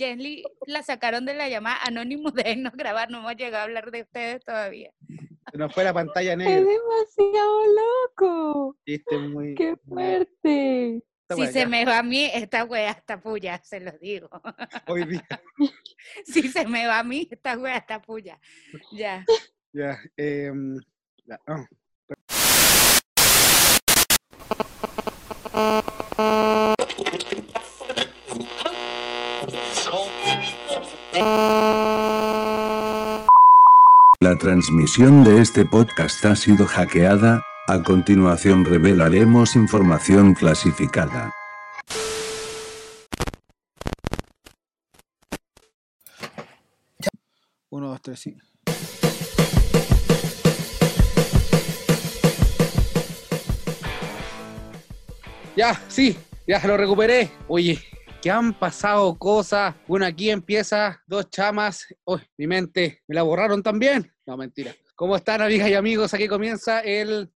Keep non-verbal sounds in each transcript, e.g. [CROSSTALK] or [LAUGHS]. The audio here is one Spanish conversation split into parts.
Jenny la sacaron de la llamada anónimo de no grabar, no hemos llegado a hablar de ustedes todavía. Se nos fue la pantalla Es negra. demasiado loco. Muy. ¡Qué fuerte! Si se ya, me va a mí, esta wea está puya, se los digo. Hoy día. [LAUGHS] Si se me va a mí, esta wea está puya. Ya. Ya. em, ya. La transmisión de este podcast ha sido hackeada, a continuación revelaremos información clasificada. Uno, dos, tres, sí. Ya, sí, ya lo recuperé. Oye, que han pasado cosas. Bueno, aquí empieza dos chamas. Uy, mi mente, me la borraron también. No, mentira. ¿Cómo están, amigas y amigos? Aquí comienza el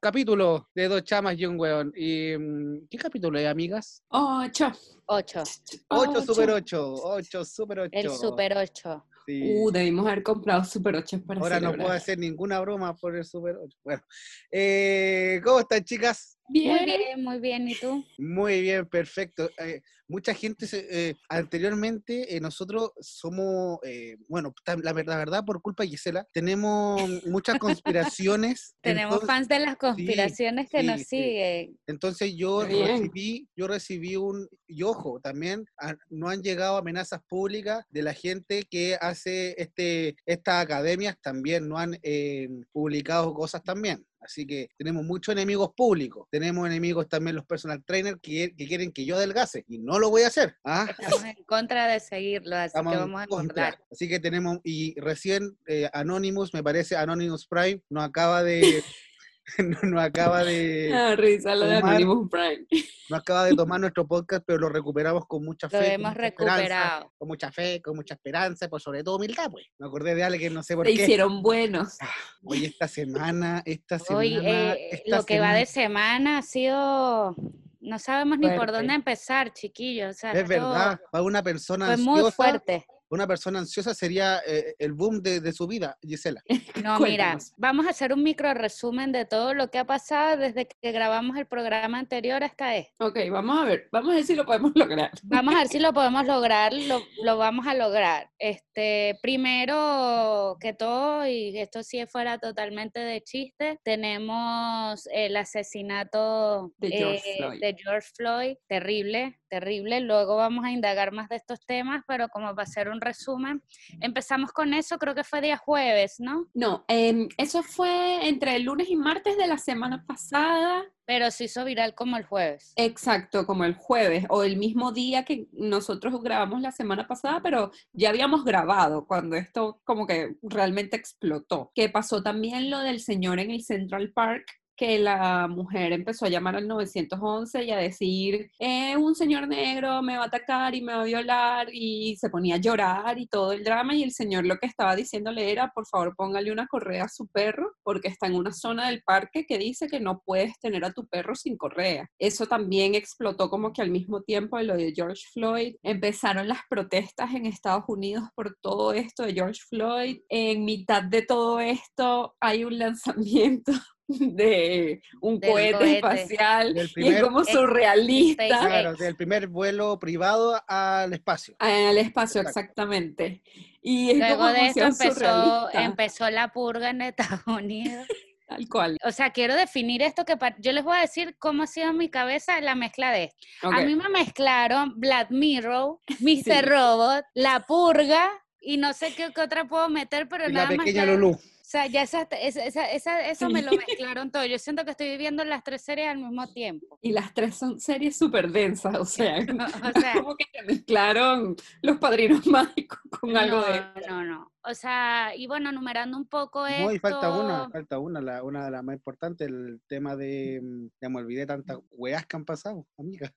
capítulo de Dos Chamas y un Weón. Y, mm, ¿Qué capítulo es, amigas? Ocho. Ocho. 8 Super 8. 8 Super 8. El super ocho. Sí. Uh, debimos haber comprado Super 8 para Ahora no puedo hacer ninguna broma por el Super 8. Bueno, eh, ¿cómo están, chicas? Muy Bien. muy bien. ¿Y tú? Muy bien, perfecto. Eh, mucha gente, se- eh, anteriormente, eh, nosotros somos, eh, bueno, la verdad, la verdad, por culpa de Gisela, tenemos muchas conspiraciones. [LAUGHS] Tenemos entonces- fans de las conspiraciones que nos sí, siguen. Entonces yo bien. recibí, yo recibí un, y ojo, también ah, no han llegado amenazas públicas de la gente que hace este, estas academias, también no han eh, publicado cosas también. Así que tenemos muchos enemigos públicos. Tenemos enemigos también los personal trainers que, que quieren que yo adelgace y no lo voy a hacer. ¿ah? Estamos en contra de seguirlo, así Estamos que vamos a contra. engordar. Así que tenemos, y recién eh, Anonymous, me parece Anonymous Prime, nos acaba de, [LAUGHS] [LAUGHS] nos acaba de, Ah, risa, lo de Omar. Anonymous Prime. [LAUGHS] no acaba de tomar nuestro podcast, pero lo recuperamos con mucha fe. Lo con hemos recuperado. con mucha fe, con mucha esperanza, por sobre todo humildad, pues. Me acordé de alguien, no sé por Se qué. hicieron buenos. Hoy esta semana, esta semana. Hoy, eh, esta lo que va de semana- semana ha sido... No sabemos ni por dónde empezar, chiquillos. O sea, Es verdad, para una persona Fue muy fuerte. Una persona ansiosa sería eh, el boom de, de su vida, Gisela. [LAUGHS] No, mira, vamos a hacer un micro resumen de todo lo que ha pasado desde que grabamos el programa anterior hasta este. Ok, vamos a ver. Vamos a ver si lo podemos [LAUGHS] lograr. Vamos a ver si lo podemos lograr, lo, lo vamos a lograr. Este, primero que todo, y esto sí es fuera totalmente de chiste, tenemos el asesinato De George eh, Floyd. de George Floyd, terrible, terrible. Luego vamos a indagar más de estos temas, pero como va a ser un resumen, empezamos con eso, creo que fue día jueves, ¿no? No, em, eso fue entre el lunes y martes de la semana pasada. Pero se hizo viral como el jueves. Exacto, como el jueves o el mismo día que nosotros grabamos la semana pasada, pero ya habíamos grabado cuando esto como que realmente explotó. Que pasó también lo del señor en el Central Park que la mujer empezó a llamar al 911 y a decir, eh, un señor negro me va a atacar y me va a violar y se ponía a llorar y todo el drama y el señor lo que estaba diciéndole era, por favor póngale una correa a su perro porque está en una zona del parque que dice que no puedes tener a tu perro sin correa. Eso también explotó como que al mismo tiempo de lo de George Floyd. Empezaron las protestas en Estados Unidos por todo esto de George Floyd. En mitad de todo esto hay un [LAUGHS] lanzamiento de un Del cohete, cohete. espacial Del y es como surrealista. Claro, del primer vuelo privado al espacio. al espacio Exacto. exactamente y es Luego como de demasiado empezó, surrealista, empezó la purga en Estados [LAUGHS] Unidos. tal cual O sea, quiero definir esto que yo les voy a decir cómo ha sido en mi cabeza la mezcla de esto. A mí me mezclaron Black Mirror, Mr. [LAUGHS] Sí. Robot, La Purga y no sé qué, qué otra puedo meter, pero Y la nada más. pequeña que- Lulú. O sea, ya esa, esa, esa- esa- eso me lo [LAUGHS] mezclaron todo. Yo siento que estoy viviendo las tres series al mismo tiempo. y las tres son series súper densas o sea [LAUGHS] O [LAUGHS] sea, como que mezclaron los padrinos mágicos con algo de no, no. O sea, y bueno, numerando un poco esto. No, y falta una, falta una, la, una de las más importantes, el tema de, mm, ya me olvidé tantas weas que han pasado, amiga.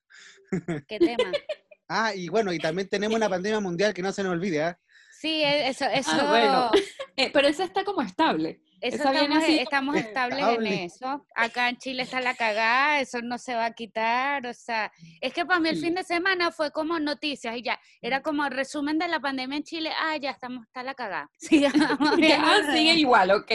¿Qué tema? Ah, y bueno, y también tenemos una pandemia mundial que no se nos olvide, ¿ah? Sí, e- eso, eso, Ah, bueno. [LAUGHS] Eh, pero esa está como estable. eso estamos, así como estamos estables en estable. eso. Acá en Chile está la cagada, eso no se va a quitar. O sea, es que para mí el Sí. fin de semana fue como noticias y ya, era como resumen de la pandemia en Chile. Ah, ya estamos, está la cagada. [LAUGHS] Sigamos [LAUGHS] Ah, sigue igual, ok.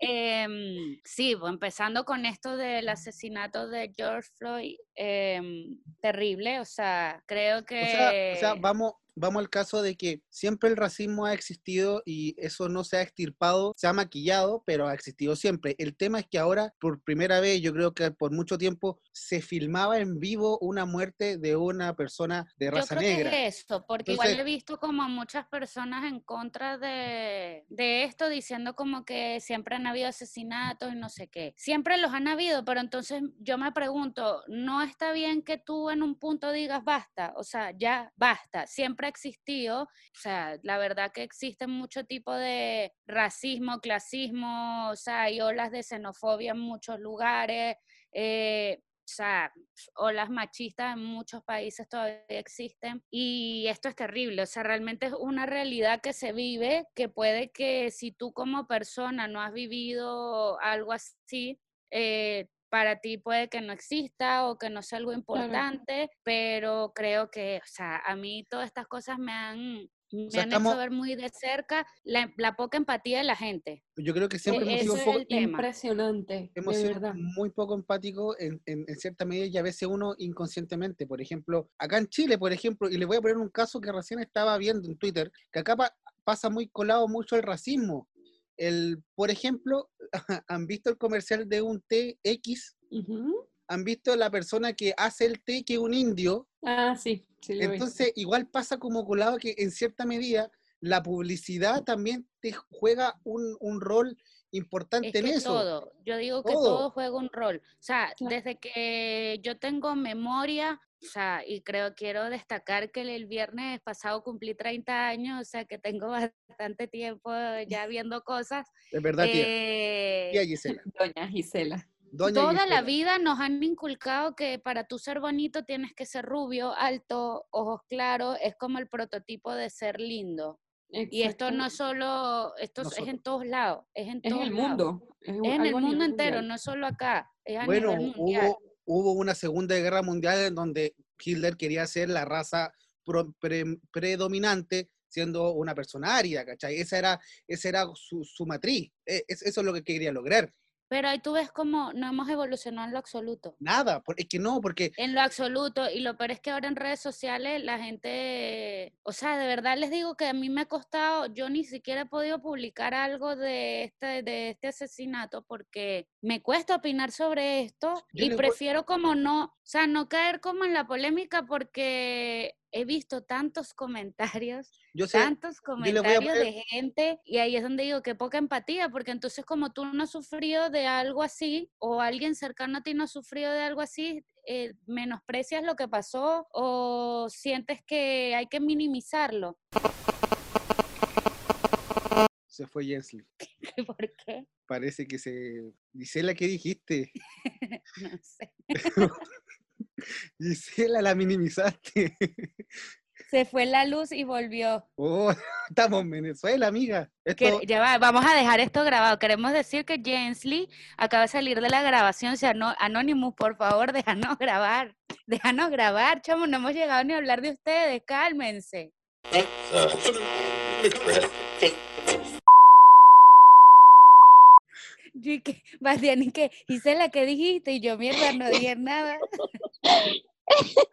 Em, sí, pues, empezando con esto del asesinato de George Floyd, em, terrible, o sea, creo que... O sea, o sea, vamos, vamos al caso de que siempre el racismo ha existido y eso no se ha extirpado, se ha maquillado, pero ha existido siempre. El tema es que ahora, por primera vez, yo creo que por mucho tiempo, se filmaba en vivo una muerte de una persona de Yo raza creo negra. que es eso, porque igual he visto como a muchas personas en contra de, de esto, diciendo como que siempre han habido asesinatos y no sé qué. Siempre los han habido, pero entonces yo me pregunto, ¿no está bien que tú en un punto digas basta? O sea, ya basta. Siempre existido, o sea, la verdad que existen mucho tipo de racismo, clasismo, o sea, hay olas de xenofobia en muchos lugares. eh, o sea, olas machistas en muchos países todavía existen y esto es terrible, o sea, realmente es una realidad que se vive, que puede que si tú como persona no has vivido algo así, eh, para ti puede que no exista o que no sea algo importante, pero creo que, o sea, a mí todas estas cosas me han, me sea, han estamos- hecho ver muy de cerca la, la poca empatía de la gente. Yo creo que siempre E- hemos sido un es poco, el tema. Impresionante, hemos de sido verdad. muy poco empáticos en, en, en cierta medida y a veces uno inconscientemente. Por ejemplo, acá en Chile, por ejemplo, y les voy a poner un caso que recién estaba viendo en Twitter, que acá pa- pasa muy colado mucho el racismo. El, por ejemplo, [LAUGHS] ¿han visto el comercial de un té X? ¿Han visto la persona que hace el té que es un indio? Ah, sí, sí lo. Entonces, igual pasa como colado que en cierta medida la publicidad también te juega un, un rol importante Es en eso. todo, yo digo que Todo. todo juega un rol. O sea, Claro. desde que yo tengo memoria, o sea, y creo, quiero destacar que el viernes pasado cumplí 30 años, o sea, que tengo [LAUGHS] bastante tiempo ya viendo cosas. Es verdad, tía. eh, Tía Gisela. [LAUGHS] Doña Gisela. Doña Toda la vida nos han inculcado que para tú ser bonito tienes que ser rubio, alto, ojos claros, es como el prototipo de ser lindo. Y esto no solo, esto es en todos lados, es en Es todos el lados. mundo. Es, un- Es en el mundo entero, mundial. no solo acá, es a Bueno, nivel mundial. hubo, hubo una segunda guerra mundial en donde Hitler quería ser la raza pro- pre- predominante siendo una persona aria, ¿cachai? Esa era, esa era su, su matriz. E- es- eso es lo que quería lograr. Pero ahí tú ves como no hemos evolucionado en lo absoluto. Nada, es que no, porque En lo absoluto, y lo peor es que ahora en redes sociales la gente, o sea, de verdad les digo que a mí me ha costado, yo ni siquiera he podido publicar algo de este, de este asesinato porque me cuesta opinar sobre esto Yo y voy- prefiero como no, o sea, no caer como en la polémica porque he visto tantos comentarios yo sé, tantos comentarios poner- de gente y ahí es donde digo que poca empatía, porque entonces como tú no has sufrido de algo así o alguien cercano a ti no ha sufrido de algo así, eh, menosprecias lo que pasó o sientes que hay que minimizarlo. se fue Jensly. [LAUGHS] ¿Por qué? Parece que se... Gisela, ¿qué dijiste? [LAUGHS] No sé. [LAUGHS] [LAUGHS] Gisela, la minimizaste. [LAUGHS] Se fue la luz y volvió. Oh, [LAUGHS] estamos en Venezuela, amiga. Esto, Que- ya va, vamos a dejar esto grabado. Queremos decir que Jensley acaba de salir de la grabación. O sea, no, Anonymous, por favor, déjanos grabar. Déjanos grabar, chamo. No hemos llegado ni a hablar de ustedes. Cálmense. Yo y que, [LAUGHS] Bastián, que, Gisela, ¿qué dijiste? Y yo, mierda, no dije nada. [LAUGHS]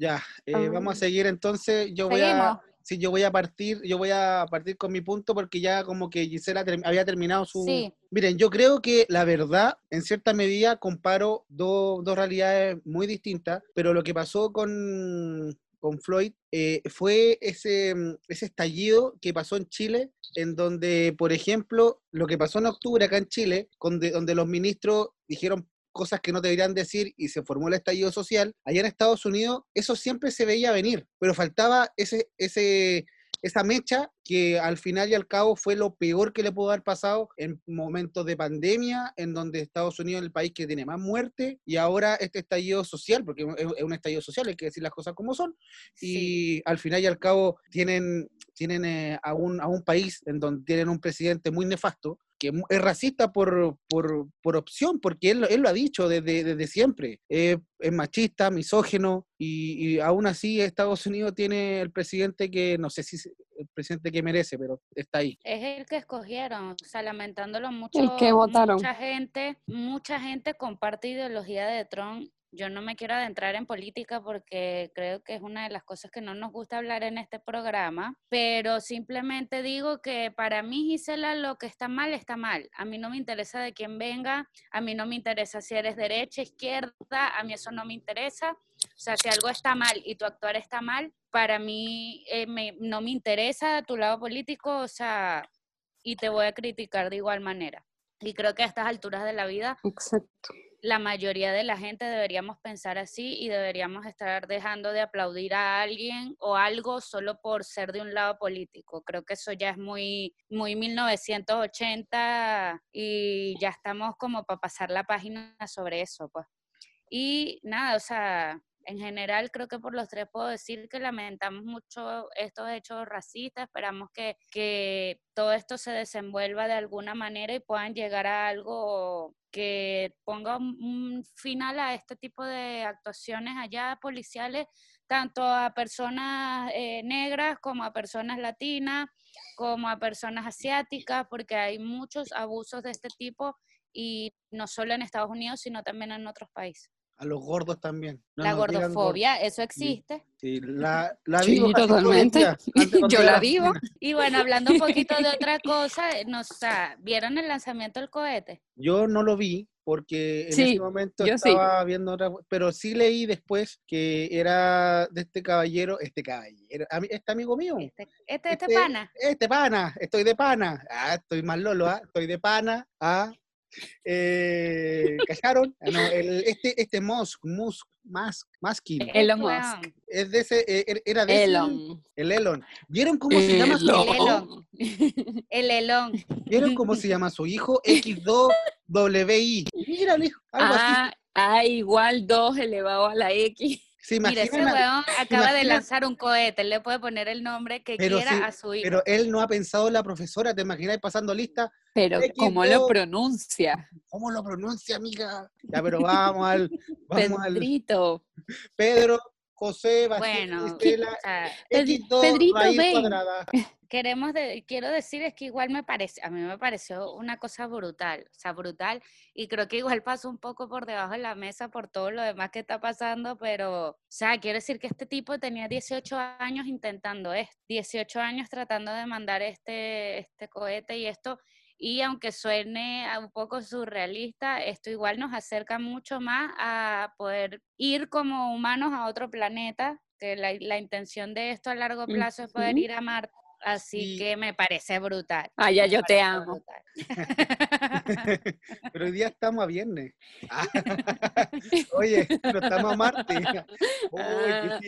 Ya, eh, vamos a seguir entonces. Yo voy a, Seguimos. sí, yo voy a partir, yo voy a partir con mi punto porque ya como que Gisela había terminado su. Sí. Miren, yo creo que la verdad, en cierta medida, comparo do- dos realidades muy distintas, pero lo que pasó con, con Floyd eh, fue ese, mm, ese estallido que pasó en Chile, en donde, por ejemplo, lo que pasó en octubre acá en Chile, donde, donde los ministros dijeron cosas que no deberían decir y se formó el estallido social, allá en Estados Unidos eso siempre se veía venir, pero faltaba ese, ese, esa mecha que al final y al cabo fue lo peor que le pudo haber pasado en momentos de pandemia, en donde Estados Unidos es el país que tiene más muerte, y ahora este estallido social, porque es un estallido social, hay que decir las cosas como son, y al final y al cabo tienen, tienen eh, a, un, a un país en donde tienen un presidente muy nefasto, que es racista por, por, por opción, porque él, lo- él lo ha dicho desde, desde siempre. Eh, es machista, misógeno, y, y aún así Estados Unidos tiene el presidente que, no sé si es el presidente que merece, pero está ahí. Es el que escogieron, o sea, lamentándolo mucho. El que votaron. Mucha gente, mucha gente comparte ideología de Trump. Yo no me quiero adentrar en política porque creo que es una de las cosas que no nos gusta hablar en este programa, pero simplemente digo que para mí, Gisela, lo que está mal está mal. A mí no me interesa de quién venga, a mí no me interesa si eres derecha, izquierda, a mí eso no me interesa. O sea, si algo está mal y tu actuar está mal, para mí eh, no me interesa tu lado político, o sea, y te voy a criticar de igual manera. Y creo que a estas alturas de la vida, Exacto. La mayoría de la gente deberíamos pensar así y deberíamos estar dejando de aplaudir a alguien o algo solo por ser de un lado político. Creo que eso ya es muy, muy 1980 y ya estamos como para pasar la página sobre eso, pues. Y nada, o sea, en general creo que por los tres puedo decir que lamentamos mucho estos hechos racistas, esperamos que, que todo esto se desenvuelva de alguna manera y puedan llegar a algo que ponga un, final a este tipo de actuaciones allá policiales, tanto a personas eh, negras como a personas latinas, como a personas asiáticas, porque hay muchos abusos de este tipo y no solo en Estados Unidos, sino también en otros países. A los gordos también. No la gordos. gordofobia, eso existe. Sí, [LAUGHS] la, la Sí, vivo totalmente. [LAUGHS] Yo la vivo. Y bueno, hablando un poquito de otra cosa, nos, o sea, ¿vieron el lanzamiento del cohete? Yo no lo vi porque en Sí, ese momento yo sí. estaba viendo otra, pero sí leí después que era de este caballero, este caballero, este amigo mío. Este, este, este pana. Este pana, estoy de pana. Ah, estoy más lolo, ¿ah? Estoy de pana. Ah, eh, ¿Callaron? Ah, no, el- este, este Musk, Musk, Musk, Muskin, Elon Weón. Musk. es de ese, eh, er- era de ese- Elon. el Elon. ¿Vieron cómo se llama su Elon. hijo? El elón. ¿Vieron cómo se llama su hijo? X2WI. Mira, hijo, algo así. Ah, ah, igual 2 elevado a la X. ¿Se Mira, ese weón acaba de lanzar un cohete, él le puede poner el nombre que Pero quiera sí, a su hijo. Pero él no ha pensado la profesora, ¿te imagináis pasando lista? Pero ¿cómo lo pronuncia? ¿Cómo lo pronuncia, amiga? Ya, pero vamos al, vamos al. Pedro, José, Bueno, Estela, o sea, Pedri- X2 Pedrito, raíz cuadrada. [LAUGHS] queremos de- quiero decir es que igual me parece, a mí me pareció una cosa brutal, o sea, brutal, y creo que igual pasó un poco por debajo de la mesa por todo lo demás que está pasando, pero, o sea, quiero decir que este tipo tenía 18 años intentando esto, 18 años tratando de mandar este, este cohete y esto, y aunque suene un poco surrealista, esto igual nos acerca mucho más a poder ir como humanos a otro planeta, que la, la intención de esto a largo plazo es poder ir a Marte. Así Sí. que me parece brutal. Ah, ya yo te amo. [LAUGHS] Pero hoy día estamos a viernes. Ah, [LAUGHS] [LAUGHS] Oye, pero estamos a qué Ah,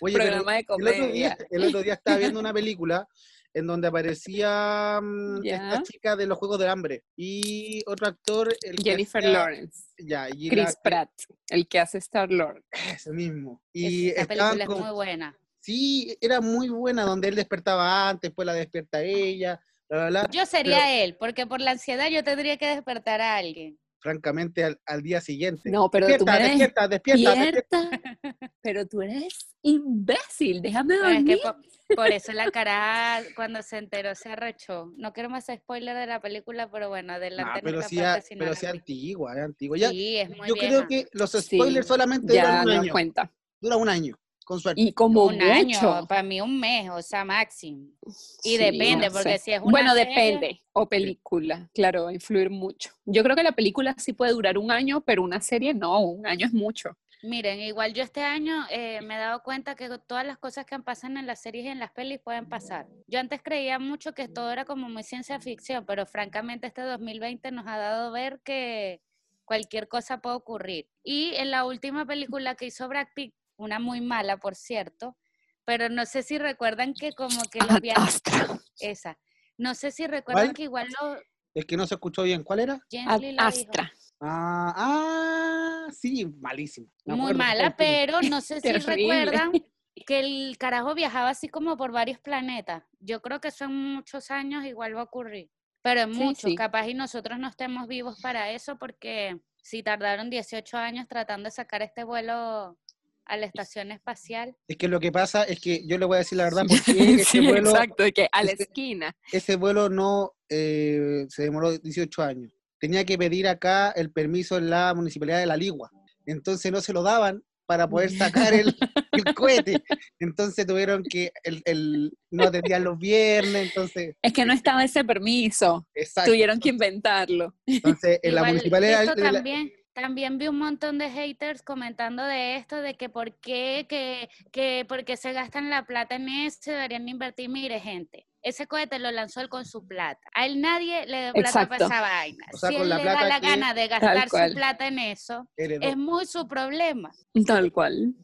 Oye, pero programa de el otro, día, comedia. el otro día estaba viendo una película en donde aparecía mm, esta chica de los Juegos del Hambre y otro actor, el Jennifer hacía- Lawrence. Ya, y Chris la- Pratt, el que hace Star Lord. ese mismo. Y Esta estaban película es muy buena. Sí, era muy buena, donde él despertaba antes, después la despierta ella, bla, bla, bla. Yo sería él, porque por la ansiedad yo tendría que despertar a alguien. Francamente, al, al día siguiente. No, pero tú despierta, me despierta, despierta, despierta. despierta. Pero tú eres imbécil, déjame es dormir. que por, eso la cara cuando se enteró se arrechó. No quiero más spoiler de la película, pero bueno, No, adelante. Ah, pero sí, si no pero sí antigua, es antigua. Ya, Sí, es muy yo vieja. creo que los Sí, spoilers solamente Ya duran un no año. cuenta. Dura un año, con suerte. Y como un mucho. año, para mí un mes, o sea, máximo. Y Sí, depende, no porque sé. si es una Bueno, serie- depende. O película, claro, va a influir mucho. Yo creo que la película sí puede durar un año, pero una serie no, un año es mucho. Miren, igual yo este año eh, me he dado cuenta que todas las cosas que pasan en las series y en las pelis pueden pasar. Yo antes creía mucho que todo era como muy ciencia ficción, pero francamente este 2020 nos ha dado ver que cualquier cosa puede ocurrir. Y en la última película que hizo Brad Pitt, una muy mala por cierto, pero no sé si recuerdan que como que los viajes... Esa. No sé si recuerdan ¿Cuál? que igual lo... El que no se escuchó bien, ¿cuál era? Astra. Ah, ah, sí, malísimo. Me Muy mala, pero no sé [LAUGHS] si Terrible. recuerdan que el carajo viajaba así como por varios planetas. Yo creo que eso en muchos años igual va a ocurrir, pero en Sí, muchos, sí. capaz y nosotros no estemos vivos para eso porque si tardaron 18 años tratando de sacar este vuelo a la estación espacial. Es que lo que pasa es que yo le voy a decir la verdad porque [LAUGHS] ese sí, vuelo, exacto, de que a la ese- esquina. ese vuelo no eh, se demoró 18 años. Tenía que pedir acá el permiso en la municipalidad de La Ligua. Entonces no se lo daban para poder [LAUGHS] sacar el, el cohete. Entonces tuvieron que, el, el- no atendían los viernes, entonces, Es que no estaba ese permiso. exacto. Tuvieron que inventarlo. Entonces en la Igual, municipalidad esto de la- también, también vi un montón de haters comentando de esto, de que por qué, que, que por qué se gastan la plata en eso, deberían invertir. Mire, gente, ese cohete lo lanzó él con su plata. A él nadie le dio plata para esa vaina. O sea, si él le da la gana de gastar su plata en eso, heredó. es muy su problema. Tal cual.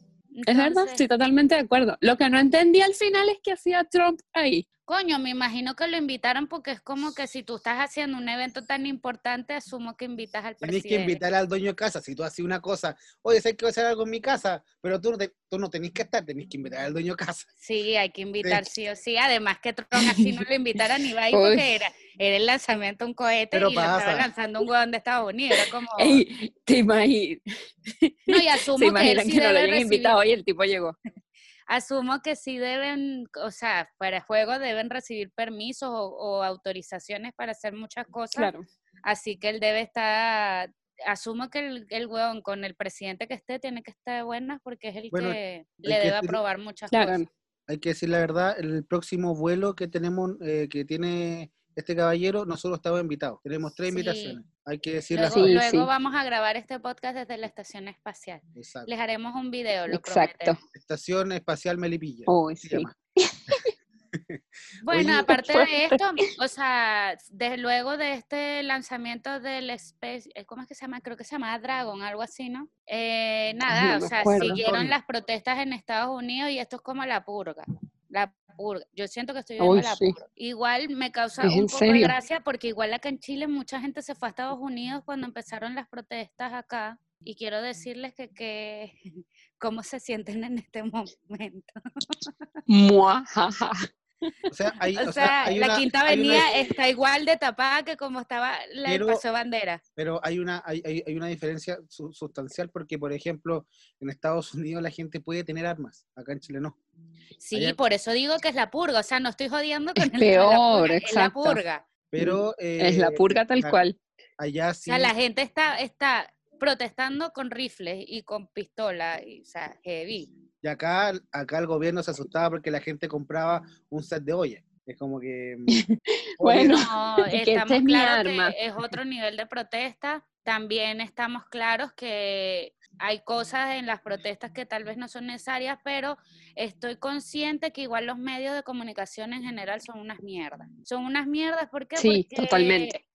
Es verdad, Entonces, estoy totalmente de acuerdo. Lo que no entendí al final es que hacía Trump ahí. Coño, me imagino que lo invitaron porque es como que si tú estás haciendo un evento tan importante, asumo que invitas al Tenés presidente. que invitar al dueño de casa. Si tú haces una cosa, oye, sé que voy a hacer algo en mi casa, pero tú no, te- tú no tenés que estar, tenés que invitar al dueño de casa. Sí, hay que invitar sí o sí. Además que Tron así no lo invitaran ni iba ahí [LAUGHS] Uy. porque era, era el lanzamiento de un cohete Pero y lo estaba lanzando un huevón de Estados Unidos. Era como... [LAUGHS] Ey, te imaginas, [LAUGHS] No, y asumo [LAUGHS] se que él sí que no lo hayan invitado y el tipo llegó. Asumo que sí deben, o sea, para juego deben recibir permisos o, o autorizaciones para hacer muchas cosas. Claro. Así que él debe estar... Asumo que el, el huevón con el presidente que esté tiene que estar de buenas porque es el Bueno, que le que debe decir- aprobar muchas Claro. cosas. Hay que decir la verdad, el próximo vuelo que tenemos, eh, que tiene este caballero, nosotros estamos invitados. Tenemos tres Sí. invitaciones. Hay que decir las Luego, Sí, luego sí. vamos a grabar este podcast desde la estación espacial. Exacto. Les haremos un video, lo Exacto. prometemos. Estación Espacial Melipilla. Uy, se sí. llama. [LAUGHS] Bueno, Oye, aparte de esto, o sea, desde luego de este lanzamiento del Space, eh, ¿cómo es que se llama? Creo que se llama Dragon, algo así, ¿no? Eh, nada, no o sea, acuerdo. siguieron las protestas en Estados Unidos y esto es como la purga. La purga. Yo siento que estoy viendo Uy, la sí. purga. Igual me causa ¿Es un poco de gracia porque igual acá en Chile mucha gente se fue a Estados Unidos cuando empezaron las protestas acá. Y quiero decirles que, que [LAUGHS] cómo se sienten en este momento. [LAUGHS] Muajaja. O sea, hay, O o sea, sea, hay la una- Quinta hay una- Avenida está igual de tapada que como estaba la del Pero- Paso Bandera. pero hay una, hay, hay- una diferencia su- sustancial porque, por ejemplo, en Estados Unidos la gente puede tener armas, acá en Chile no. Sí, Allá- por eso digo que es la purga. O sea, no estoy jodiendo con Es el la peor, purga, Es la purga. Pero Es la eh, purga tal cual. Allá O sí. sea, la gente está, está protestando con rifles y con pistola. Y, o sea, heavy. Y acá, acá el gobierno se asustaba porque la gente compraba un set de olla. Es como que... [LAUGHS] Bueno, No, [LAUGHS] este estamos es mi claros arma. que es otro nivel de protesta. También estamos claros que hay cosas en las protestas que tal vez no son necesarias, pero estoy consciente que igual los medios de comunicación en general son unas mierdas. Son unas mierdas, ¿por qué? Sí, Porque, totalmente.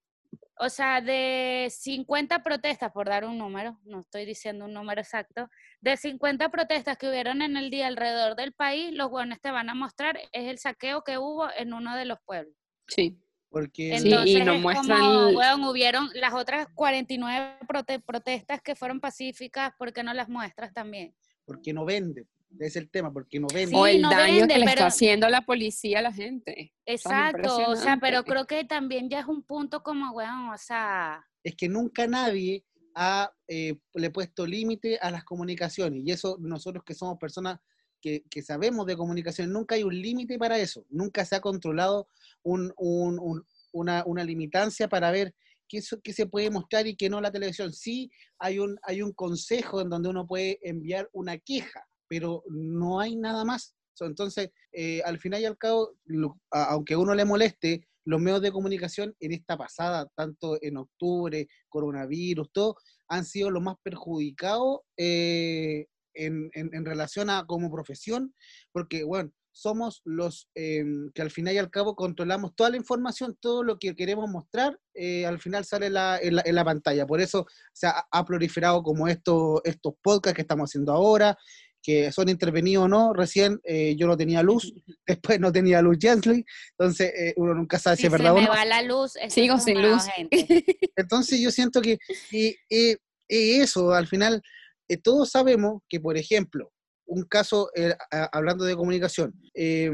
O sea, de 50 protestas, por dar un número, no estoy diciendo un número exacto, de 50 protestas que hubieron en el día alrededor del país, los buenos te van a mostrar es el saqueo que hubo en uno de los pueblos. Sí. Porque Sí, Entonces, y nos es muestran como, weón, hubieron las otras 49 prote- protestas que fueron pacíficas, ¿por qué no las muestras también? porque no vende. Es el tema, porque no vende. o el no daño vende, que le pero- está haciendo la policía a la gente. Exacto, o sea, pero creo que también ya es un punto como, weón, o sea, es que nunca nadie ha eh, le puesto límite a las comunicaciones. Y eso nosotros que somos personas que, que sabemos de comunicación, nunca hay un límite para eso. Nunca se ha controlado un- un- un- una, una limitancia para ver qué, so- qué se puede mostrar y qué no la televisión. Sí hay un, hay un consejo en donde uno puede enviar una queja, pero no hay nada más. Entonces, eh, al final y al cabo, lo- a- aunque uno le moleste, los medios de comunicación en esta pasada, tanto en octubre, coronavirus, todo, han sido los más perjudicados eh, en, en- relación a como profesión, porque, bueno, somos los eh, que al final y al cabo controlamos toda la información, todo lo que queremos mostrar, al final sale la- en, la, pantalla. Por eso se ha, ha proliferado como esto, estos podcasts que estamos haciendo ahora, que son intervenidos o no. Recién eh, yo no tenía luz, [LAUGHS] [LAUGHS] después no tenía luz Jensley, entonces eh, uno nunca sabe si, es verdad se o me no. va la luz, Sigo sin luz. gente. [LAUGHS] Entonces yo siento que y- y- y eso, al final, eh, todos sabemos que, por ejemplo, un caso, eh, a- hablando de comunicación, eh,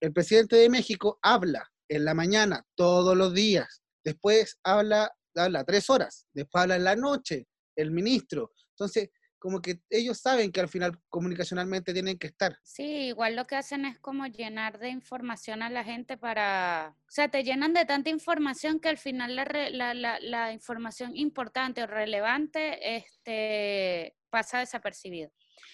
el presidente de México habla en la mañana todos los días, después habla, habla tres horas, después habla en la noche el ministro. Entonces, como que ellos saben que al final comunicacionalmente tienen que estar. Sí, igual lo que hacen es como llenar de información a la gente para, o sea, te llenan de tanta información que al final la, la, la, información importante o relevante este, pasa desapercibido.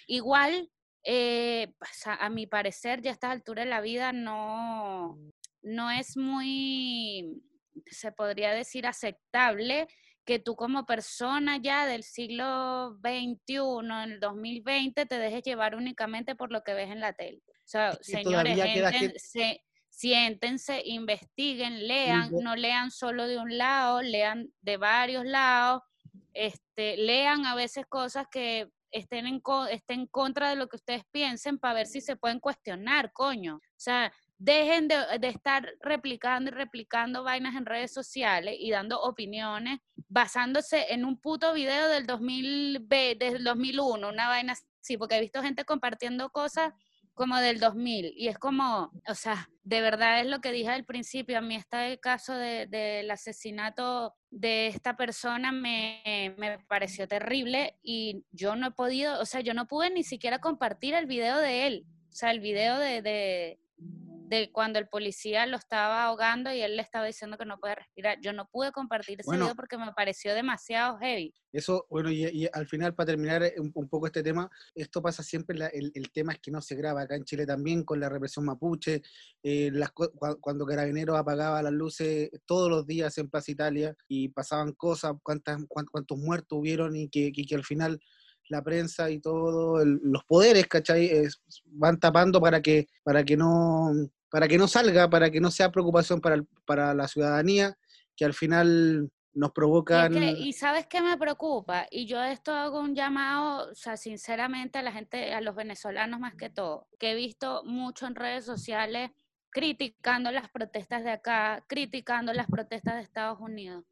Igual, eh, a, a mi parecer, ya a estas alturas de la vida no, no es muy, se podría decir, aceptable que tú como persona ya del siglo XXI, en el 2020, te dejes llevar únicamente por lo que ves en la tele. O sea, señores, enten- se- siéntense, investiguen, lean, no lean solo de un lado, lean de varios lados, este, lean a veces cosas que estén en, co- estén en contra de lo que ustedes piensen para ver si se pueden cuestionar, coño. O sea, dejen de, de estar replicando y replicando vainas en redes sociales y dando opiniones basándose en un puto video del 2000, ve- del 2001, una vaina así, porque he visto gente compartiendo cosas como del 2000 y es como, o sea, de verdad es lo que dije al principio, a mí este caso de- del asesinato de esta persona me, me pareció terrible y yo no he podido, o sea, yo no pude ni siquiera compartir el video de él, o sea, el video de, de, de cuando el policía lo estaba ahogando y él le estaba diciendo que no puede respirar. Yo no pude compartir ese Bueno. video porque me pareció demasiado heavy. Eso, bueno, y, y al final, para terminar eh, un, un poco este tema, esto pasa siempre, la- el, el tema es que no se graba acá en Chile también con la represión mapuche, eh, las cuando Carabineros apagaba las luces todos los días en Plaza Italia y pasaban cosas, cuántas, cuán- cuántos muertos hubieron y que, que- que al final la prensa y todos los poderes, ¿cachai? Es- van tapando para que, para que no para que no salga, para que no sea preocupación para, el- para la ciudadanía, que al final nos Y, es provocan... que- y sabes qué me preocupa, y yo esto hago un llamado, o sea, sinceramente a la gente, a los venezolanos más que todo, que he visto mucho en redes sociales criticando las protestas de acá, criticando las protestas de Estados Unidos.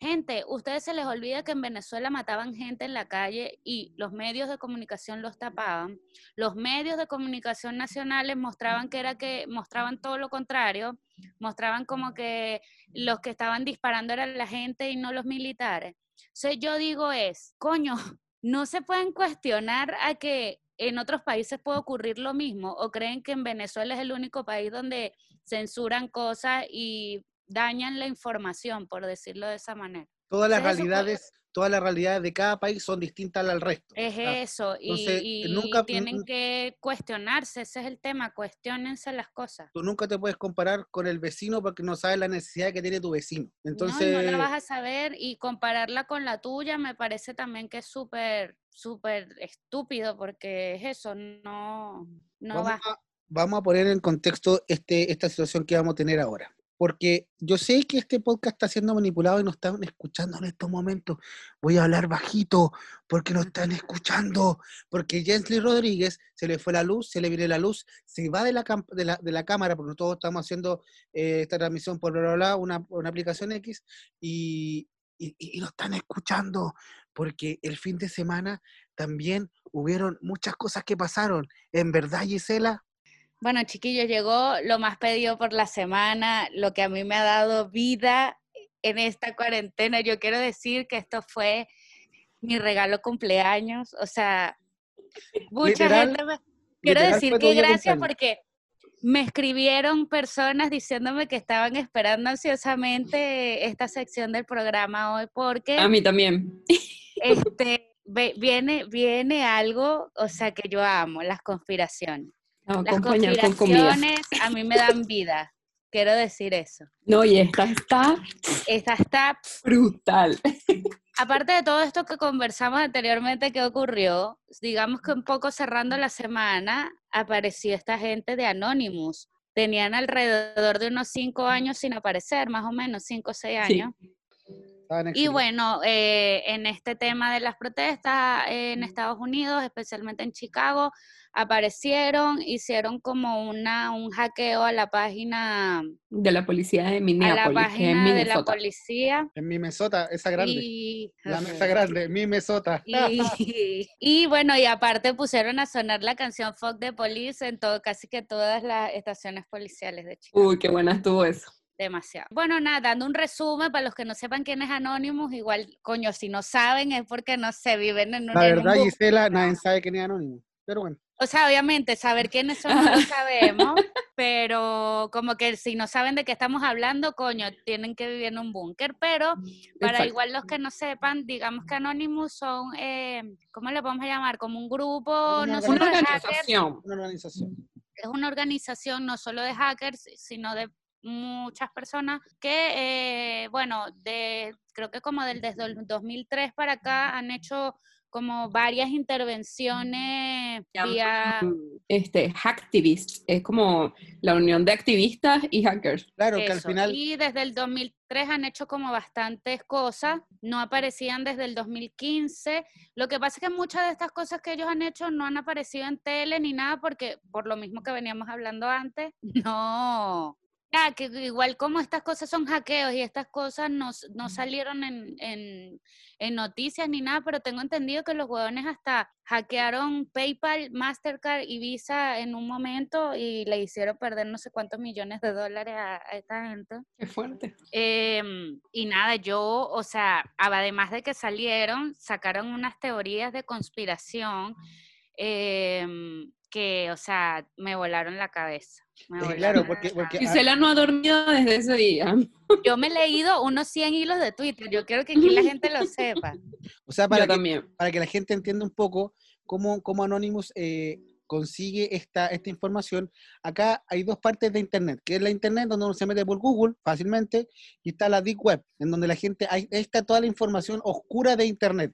Gente, ustedes se les olvida que en Venezuela mataban gente en la calle y los medios de comunicación los tapaban. Los medios de comunicación nacionales mostraban que era que mostraban todo lo contrario, mostraban como que los que estaban disparando eran la gente y no los militares. Entonces yo digo es, coño, [LAUGHS] no se pueden cuestionar a que en otros países puede ocurrir lo mismo o creen que en Venezuela es el único país donde censuran cosas y dañan la información, por decirlo de esa manera. todas las Entonces, eso realidades, todas las realidades de cada país son distintas al resto. Es Ah, eso, y, entonces, y nunca- tienen nun- que cuestionarse, ese es el tema, cuestionense las cosas. Tú nunca te puedes comparar con el vecino porque no sabes la necesidad que tiene tu vecino. No, Entonces, no la vas a saber y compararla con la tuya me parece también que es súper, súper estúpido porque es eso, no, no vamos, va. a, vamos a poner en contexto este, esta situación que vamos a tener ahora. Porque yo sé que este podcast está siendo manipulado y nos están escuchando en estos momentos. Voy a hablar bajito porque nos están escuchando. Porque Jensley Rodríguez se le fue la luz, se le viene la luz, se va de la, de la, de la cámara, porque todos estamos haciendo eh, esta transmisión por bla, bla, una, una aplicación X, y, y, y nos están escuchando. Porque el fin de semana también hubieron muchas cosas que pasaron. En verdad, Gisela, Bueno, chiquillos, llegó lo más pedido por la semana, lo que a mí me ha dado vida en esta cuarentena. Yo quiero decir que esto fue mi regalo cumpleaños. O sea, mucha Literal, gente me... Quiero decir que gracias porque me escribieron personas diciéndome que estaban esperando ansiosamente esta sección del programa hoy porque A mí también. este, viene, viene algo, o sea, que yo amo, las conspiraciones. A Las acompañar con comida. conspiraciones a mí me dan vida. Quiero decir eso. No, y esta está Esta está, brutal. aparte de todo esto que conversamos anteriormente que ocurrió, digamos que un poco cerrando la semana, apareció esta gente de Anonymous. Tenían alrededor de unos cinco años sin aparecer, más o menos, cinco o seis años. Y bueno, eh, en este tema de las protestas en Estados Unidos, especialmente en Chicago, aparecieron, hicieron como una, un hackeo a la página, De la policía de a la Minneapolis, que es página de la Minnesota. policía. En mi mesota, esa grande. Y, La mesa grande, mi mesota. [LAUGHS] y, y bueno, y aparte pusieron a sonar la canción Fuck the Police en todo, casi que todas las estaciones policiales de Chicago. Uy, qué buena estuvo eso. Demasiado. Bueno, nada, dando un resumen para los que no sepan quién es Anonymous, igual, coño, si no saben es porque no se viven en un, La en un verdad, bu- Gisela, nadie sabe quién es anónimo. Pero bueno, O sea, obviamente, saber quiénes son no lo [LAUGHS] sabemos, pero como que si no saben de qué estamos hablando, coño, tienen que vivir en un búnker. Pero para Exacto. igual los que no sepan, digamos que Anonymous son, eh, ¿cómo le podemos llamar? Como un grupo, Una no hackers, organización. una organización. es una organización no solo de hackers, sino de muchas personas que, eh, bueno, de, creo que como del, desde el 2003 para acá han hecho como varias intervenciones vía... Este, Hacktivist, es como la unión de activistas y hackers. Claro, que al final, Y desde el 2003 han hecho como bastantes cosas, no aparecían desde el 2015. Lo que pasa es que muchas de estas cosas que ellos han hecho no han aparecido en tele ni nada porque por lo mismo que veníamos hablando antes, [LAUGHS] no. Ah, que igual como estas cosas son hackeos y estas cosas no, no salieron en, en, en noticias ni nada, pero tengo entendido que los huevones hasta hackearon PayPal, Mastercard y Visa en un momento y le hicieron perder no sé cuántos millones de dólares a, a esta gente. Qué fuerte. Em, y nada, yo, o sea, además de que salieron, sacaron unas teorías de conspiración em, que, o sea, me volaron la cabeza. me volaron claro, la porque- porque- cabeza. Gisela no ha dormido desde ese día. Yo me he leído unos 100 hilos de Twitter, yo quiero que aquí la [LAUGHS] gente lo sepa. o sea, para Yo que, también. para que la gente entienda un poco cómo, cómo Anonymous eh, consigue esta, esta información, acá hay dos partes de Internet, que es la Internet donde uno se mete por Google fácilmente, y está la Deep Web, en donde la gente, ahí está toda la información oscura de Internet.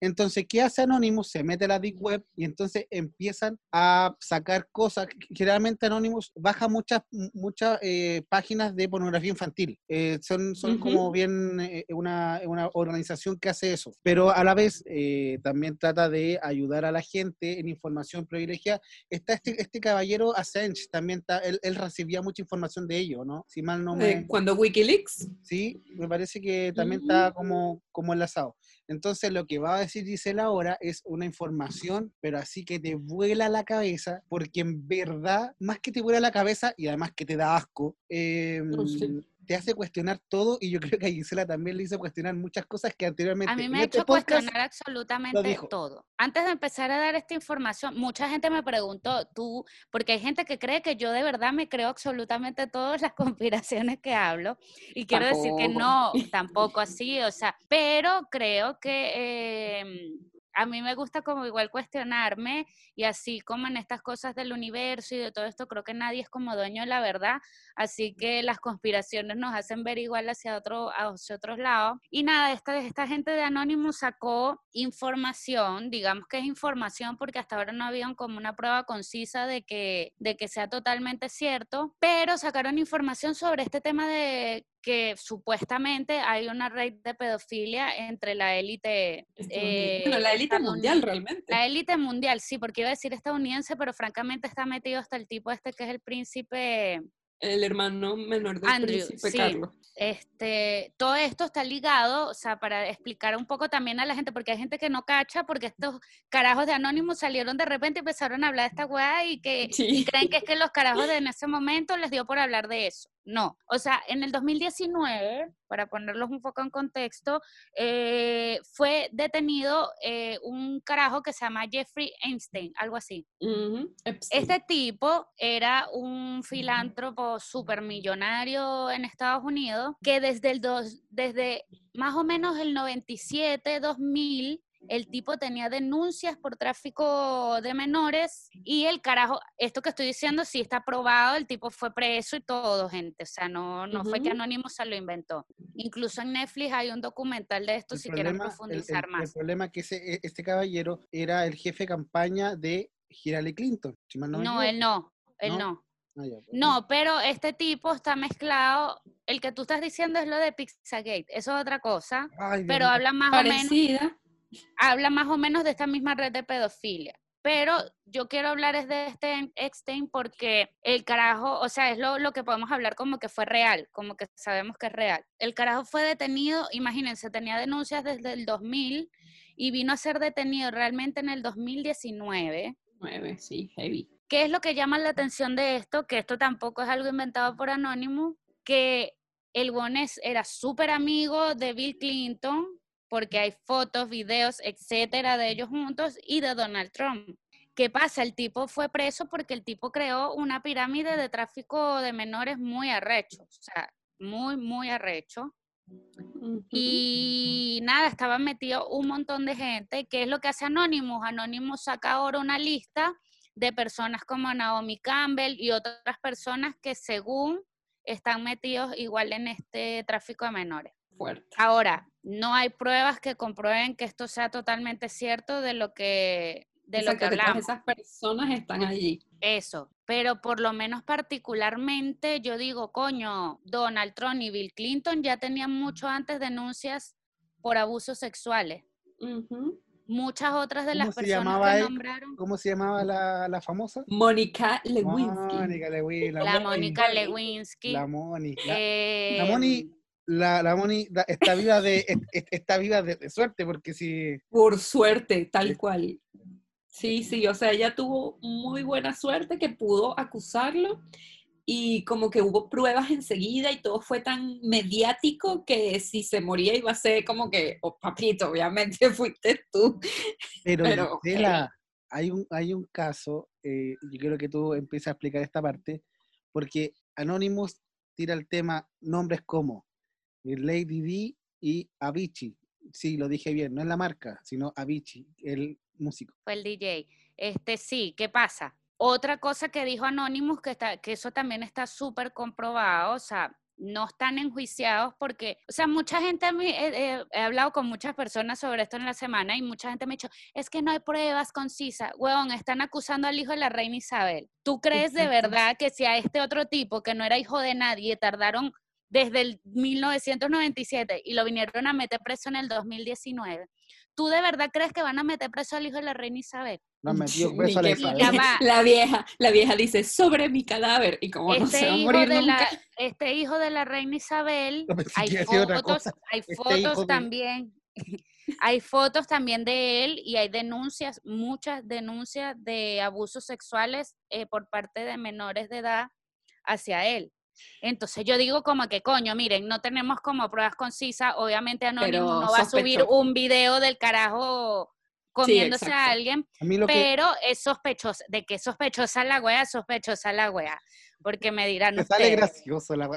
Entonces, ¿qué hace Anonymous? Se mete a la Deep Web y entonces empiezan a sacar cosas. Generalmente Anonymous baja muchas, muchas eh, páginas de pornografía infantil. Eh, son son Ujú. como bien eh, una, una organización que hace eso. Pero a la vez eh, también trata de ayudar a la gente en información privilegiada. Está este, este caballero Assange, también está, él, él recibía mucha información de ello, ¿no? Si mal no me... Cuando Wikileaks, Sí, me parece que también Ujú. está como, como enlazado. Entonces, lo que va a decir Gisela ahora es una información, pero así que te vuela la cabeza, porque en verdad, más que te vuela la cabeza y además que te da asco, eh, sí. Te hace cuestionar todo y yo [LAUGHS] creo que a Gisela también le hizo cuestionar muchas cosas que anteriormente A mí me ha este hecho podcast cuestionar absolutamente todo. Antes de empezar a dar esta información, mucha gente me preguntó, tú, porque hay gente que cree que yo de verdad me creo absolutamente todas las [LAUGHS] conspiraciones que hablo, y quiero decir que no, tampoco así, o sea, pero creo que em, a mí me gusta como igual cuestionarme y así como en estas cosas del universo y de todo esto, creo que nadie es como dueño de la verdad, así que las conspiraciones nos hacen ver igual hacia, otro, hacia otros lados. Y nada, esta, esta gente de Anonymous sacó información, digamos que es información porque hasta ahora no habían como una prueba concisa de que, de que sea totalmente cierto, pero sacaron información sobre este tema de que supuestamente hay una red de pedofilia entre la élite eh, bueno, la élite mundial realmente. La élite mundial, sí, porque iba a decir estadounidense, pero francamente está metido hasta el tipo este que es el príncipe, El hermano menor del Andrew, príncipe sí. Carlos. este, todo esto está ligado, o sea, para explicar un poco también a la gente, porque hay gente que no cacha, porque estos carajos de Anonymous salieron de repente y empezaron a hablar de esta weá y que y creen que es que los carajos de [LAUGHS] en ese momento les dio por hablar de eso. No, o sea, en el 2019, para ponerlos un poco en contexto, eh, fue detenido eh, un carajo que se llama Jeffrey Einstein, algo así. Este tipo era un filántropo supermillonario en Estados Unidos que desde el dos, desde más o menos el 97, 2000, el tipo tenía denuncias por tráfico de menores y el carajo, esto que estoy diciendo sí está probado, el tipo fue preso y todo, gente, o sea, no, no fue que. Anonymous se lo inventó. Incluso en Netflix hay un documental de esto El si quieren problema- profundizar el- más. El problema es que ese, e- este caballero era el jefe de campaña de Hillary Clinton. si mal no No, él no, él ¿No? no. Ah, ya, pues. No, pero este tipo está mezclado. El que tú estás diciendo es lo de Pizzagate, eso es otra cosa, Ay, pero habla más o menos. Habla más o menos de esta misma red de pedofilia. Pero yo quiero hablar es de este Epstein porque el carajo, o sea, es lo, lo que podemos hablar como que fue real, como que sabemos que es real. El carajo fue detenido, imagínense, tenía denuncias desde el 2000 y vino a ser detenido realmente en el 2019. Nueve, sí, heavy. ¿Qué es lo que llama la atención de esto? Que esto tampoco es algo inventado por Anonymous, que el Bones era súper amigo de Bill Clinton, porque hay fotos, videos, etcétera, de ellos juntos y de Donald Trump. ¿Qué pasa? El tipo fue preso porque el tipo creó una pirámide de tráfico de menores muy arrecho, o sea, muy, muy arrecho. Y nada, estaba metido un montón de gente. ¿Qué es lo que hace Anonymous? Anonymous saca ahora una lista de personas como Naomi Campbell y otras personas que según están metidos igual en este tráfico de menores. Fuerte. Ahora, no hay pruebas que comprueben que esto sea totalmente cierto de lo que, de lo que hablamos. esas personas están allí. Eso, pero por lo menos particularmente yo digo, coño, Donald Trump y Bill Clinton ya tenían mucho antes denuncias por abusos sexuales. Muchas otras de ¿Cómo las personas que él? nombraron, ¿Cómo se llamaba la, la famosa? Mónica Lewinsky. Mónica Lewinsky. la Mónica. Lewinsky, La Moni. La, eh, la Moni, la, la Moni está viva de, es- es- está viva de, de suerte, porque si Por suerte, tal cual. Sí, sí, o sea, ella tuvo muy buena suerte que pudo acusarlo y como que hubo pruebas enseguida y todo fue tan mediático que si se moría iba a ser como que, oh papito, obviamente [LAUGHS] fuiste tú. Pero, Pero, hay un, hay un caso, eh, yo quiero que tú empieces a explicar esta parte, porque Anonymous tira el tema nombres como Lady D y Avicii. Sí, lo dije bien, no es la marca, sino Avicii, el músico. fue el DJ. Este sí, ¿qué pasa? Otra cosa que dijo Anonymous, que, está, que eso también está súper comprobado, o sea, no están enjuiciados porque, o sea, mucha gente, eh, eh, he hablado con muchas personas sobre esto en la semana y mucha gente me ha dicho, es que no hay pruebas concisas, huevón, están acusando al hijo de la reina Isabel. ¿Tú crees de verdad que si a este otro tipo que no era hijo de nadie tardaron desde el 1997 y lo vinieron a meter preso en el 2019, ¿tú de verdad crees que van a meter preso al hijo de la reina Isabel? Metido Ni preso a la que- Isabel. La vieja, la vieja dice, sobre mi cadáver, y como no se este, va a hijo morir de nunca. la, este hijo de la reina Isabel, hay fotos, hay Este fotos de- también, [LAUGHS] hay fotos también de él y hay denuncias, muchas denuncias de abusos sexuales eh, por parte de menores de edad hacia él. Entonces yo digo como que coño, miren, no tenemos como pruebas concisas, obviamente Anonymous Pero no va a subir un video del carajo comiéndose a alguien, A mí lo que pero es sospechosa, de que es sospechosa la wea, sospechosa la wea, porque me dirán te sale ustedes. gracioso la